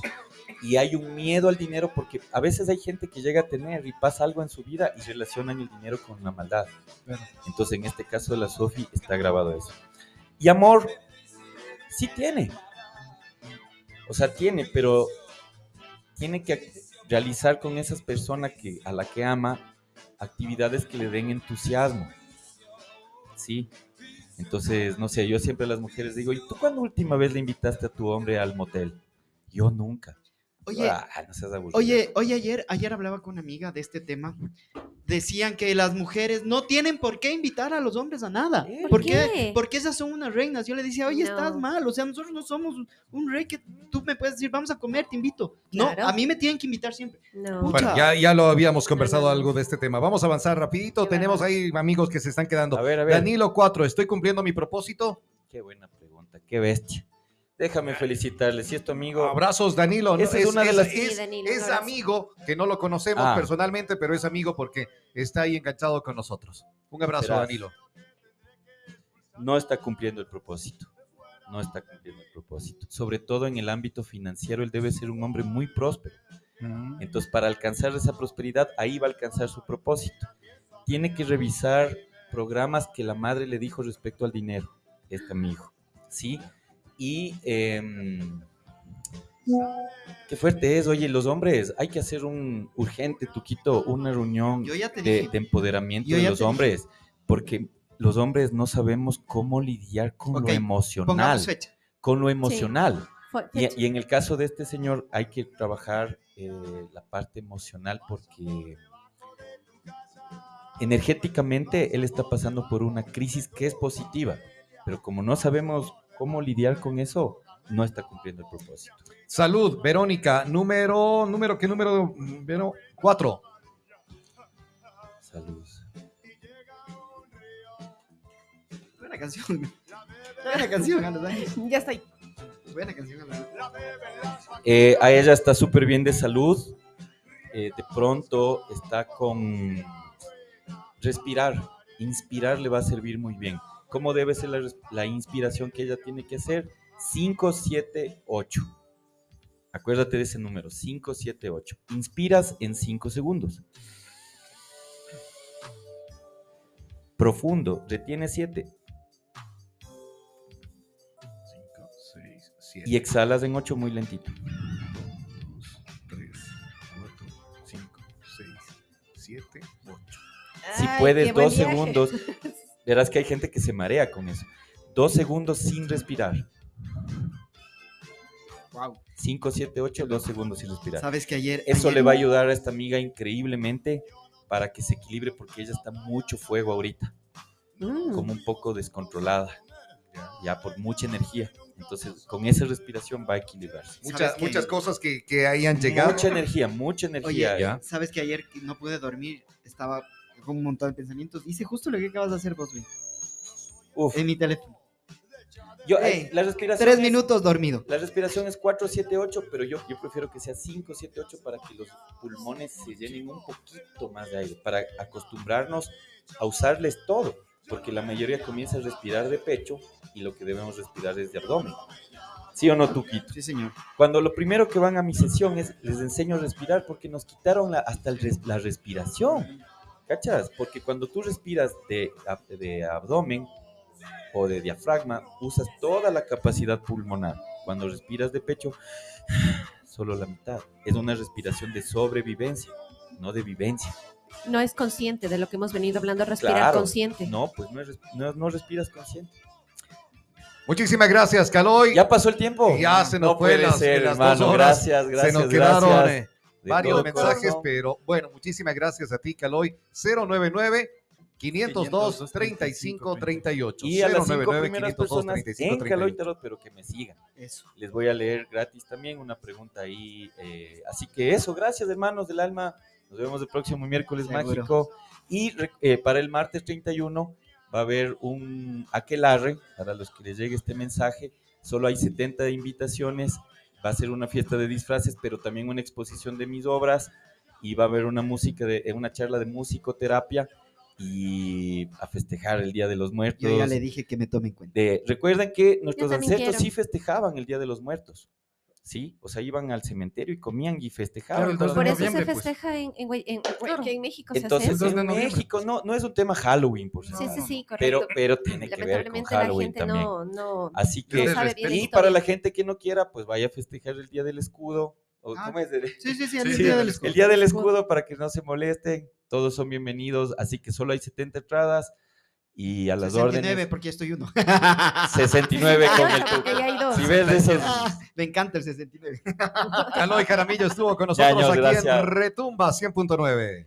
Y hay un miedo al dinero porque a veces hay gente que llega a tener y pasa algo en su vida y relacionan el dinero con la maldad. Entonces, en este caso de la Sofi está grabado eso. Y amor, sí tiene. O sea, tiene, pero tiene que realizar con esas personas que, a la que ama actividades que le den entusiasmo. Sí. Entonces, no sé, yo siempre a las mujeres digo, ¿y tú cuándo última vez le invitaste a tu hombre al motel? Yo nunca. Oye, Ah, no. Oye, oye, ayer, ayer hablaba con una amiga de este tema. Decían que las mujeres no tienen por qué invitar a los hombres a nada. ¿Qué? ¿Por ¿Por qué? qué? Porque esas son unas reinas. Yo le decía, oye, No. estás mal. O sea, nosotros no somos un rey que tú me puedes decir, vamos a comer, te invito. No, a mí me tienen que invitar siempre. No. Bueno, ya, ya lo habíamos conversado no, no. algo de este tema. Vamos a avanzar rapidito. Qué Tenemos ahí amigos que se están quedando. A ver, a ver. Danilo 4, ¿estoy cumpliendo mi propósito? Qué buena pregunta, qué bestia. Déjame felicitarle. Si es tu amigo, Abrazos, Danilo. ¿no? Esa es una de las- es- Sí, Danilo, es un abrazo. amigo que no lo conocemos Ah. personalmente, pero es amigo porque está ahí enganchado con nosotros. Un abrazo, Verás. Danilo. no está cumpliendo el propósito. No está cumpliendo el propósito. Sobre todo en el ámbito financiero, él debe ser un hombre muy próspero. Entonces, para alcanzar esa prosperidad, ahí va a alcanzar su propósito. Tiene que revisar programas que la madre le dijo respecto al dinero, este amigo. ¿Sí? Y em, qué fuerte es, oye, los hombres, hay que hacer un urgente, Tuquito, una reunión de, de empoderamiento Yo de los te dije. hombres, porque los hombres no sabemos cómo lidiar con Ok, lo emocional, fecha. con lo emocional. Fue- Y, y en el caso de este señor hay que trabajar eh, la parte emocional porque energéticamente él está pasando por una crisis que es positiva, pero como no sabemos cómo lidiar con eso, no está cumpliendo el propósito. Salud, Verónica. Número, número, ¿qué número? Vero? Cuatro. Saludos. Buena canción. Buena canción. Ya estoy. Buena canción. Eh, a ella está súper bien de salud. eh, de pronto está con respirar. Inspirar le va a servir muy bien. ¿Cómo debe ser la, la inspiración que ella tiene que hacer? 5, 7, 8. Acuérdate de ese número, 5, 7, 8. Inspiras en 5 segundos. Profundo, retiene 7 Cinco, seis, siete, y exhalas en 8 muy lentito. dos, tres, cuatro, cinco, seis, siete, ocho. Si Ay, puedes, qué buen dos viaje. segundos. Verás que hay gente que se marea con eso. Dos segundos sin respirar. Wow. 5, 7, 8, dos segundos sin respirar. Sabes que ayer. Eso ayer- le va a ayudar a esta amiga increíblemente para que se equilibre porque ella está mucho fuego ahorita, Mm. como un poco descontrolada, ya por mucha energía. Entonces, con esa respiración va a equilibrarse. Muchas, que- muchas cosas que, que hayan llegado. Mucha energía, mucha energía. Oye, ya. sabes que ayer no pude dormir. Estaba con un montón de pensamientos. Hice justo lo que acabas de hacer vos, güey. Uf, En mi teléfono. yo, Ey, eh, la respiración Tres es- minutos dormido. La respiración es 4, 7, 8, pero yo, yo prefiero que sea 5, 7, 8 para que los pulmones se llenen un poquito más de aire, para acostumbrarnos a usarles todo, porque la mayoría comienza a respirar de pecho y lo que debemos respirar es de abdomen. ¿Sí o no, Tuquito? Sí, señor. Cuando lo primero que van a mi sesión es, les enseño a respirar porque nos quitaron la- hasta el res- la respiración. ¿Cachas? Porque cuando tú respiras de, ab- de abdomen o de diafragma, usas toda la capacidad pulmonar. Cuando respiras de pecho, solo la mitad. Es una respiración de sobrevivencia, no de vivencia. No es consciente de lo que hemos venido hablando, respirar Claro. consciente. No, pues no, no, no respiras consciente. Muchísimas gracias, Caloy. Ya pasó el tiempo. Ya se nos no fue puede las- ser, las hermano. dos horas. Gracias, gracias. Se nos quedaron eh, varios todo mensajes, pero bueno, muchísimas gracias a ti, Caloy. 099 502 35 38. Y a las cinco 099 primeras 502 personas 35 en 38. Caloy Tarot, pero que me sigan. Eso. Les voy a leer gratis también una pregunta ahí. eh, así que eso, gracias hermanos del alma. Nos vemos el próximo miércoles Seguro. mágico. Y re- eh, para el martes 31 va a haber un aquelarre para los que les llegue este mensaje. Solo hay 70 invitaciones. Va a ser una fiesta de disfraces, pero también una exposición de mis obras. Y va a haber una música de, eh, una charla de musicoterapia y a festejar el Día de los Muertos. Yo ya le dije que me tome en cuenta. De- recuerden que nuestros ancestros quiero. sí festejaban el Día de los Muertos. Sí, o sea, iban al cementerio y comían y festejaban. Claro, Por eso se pues. festeja en, en, Guay- en- Claro. que en México se Entonces, hace. dos en. México no, no es un tema Halloween, por Sí, cierto. sí, sí, correcto. Pero, pero tiene que ver con la Halloween gente también. no, no, Así que, sabe bien y para la gente que no quiera, pues vaya a festejar el Día del Escudo. ¿O Ah, ¿Cómo es? Sí, sí, sí, el Sí, día sí, del escudo. el Día del Escudo para que no se molesten. Todos son bienvenidos. Así que solo hay 70 entradas y a las 69, órdenes. porque ya estoy uno. 69 con el Porque dos. Si ves de esos. Me encanta el 69. Caloy Jaramillo estuvo con nosotros años, aquí gracias. en Retumba 100.9.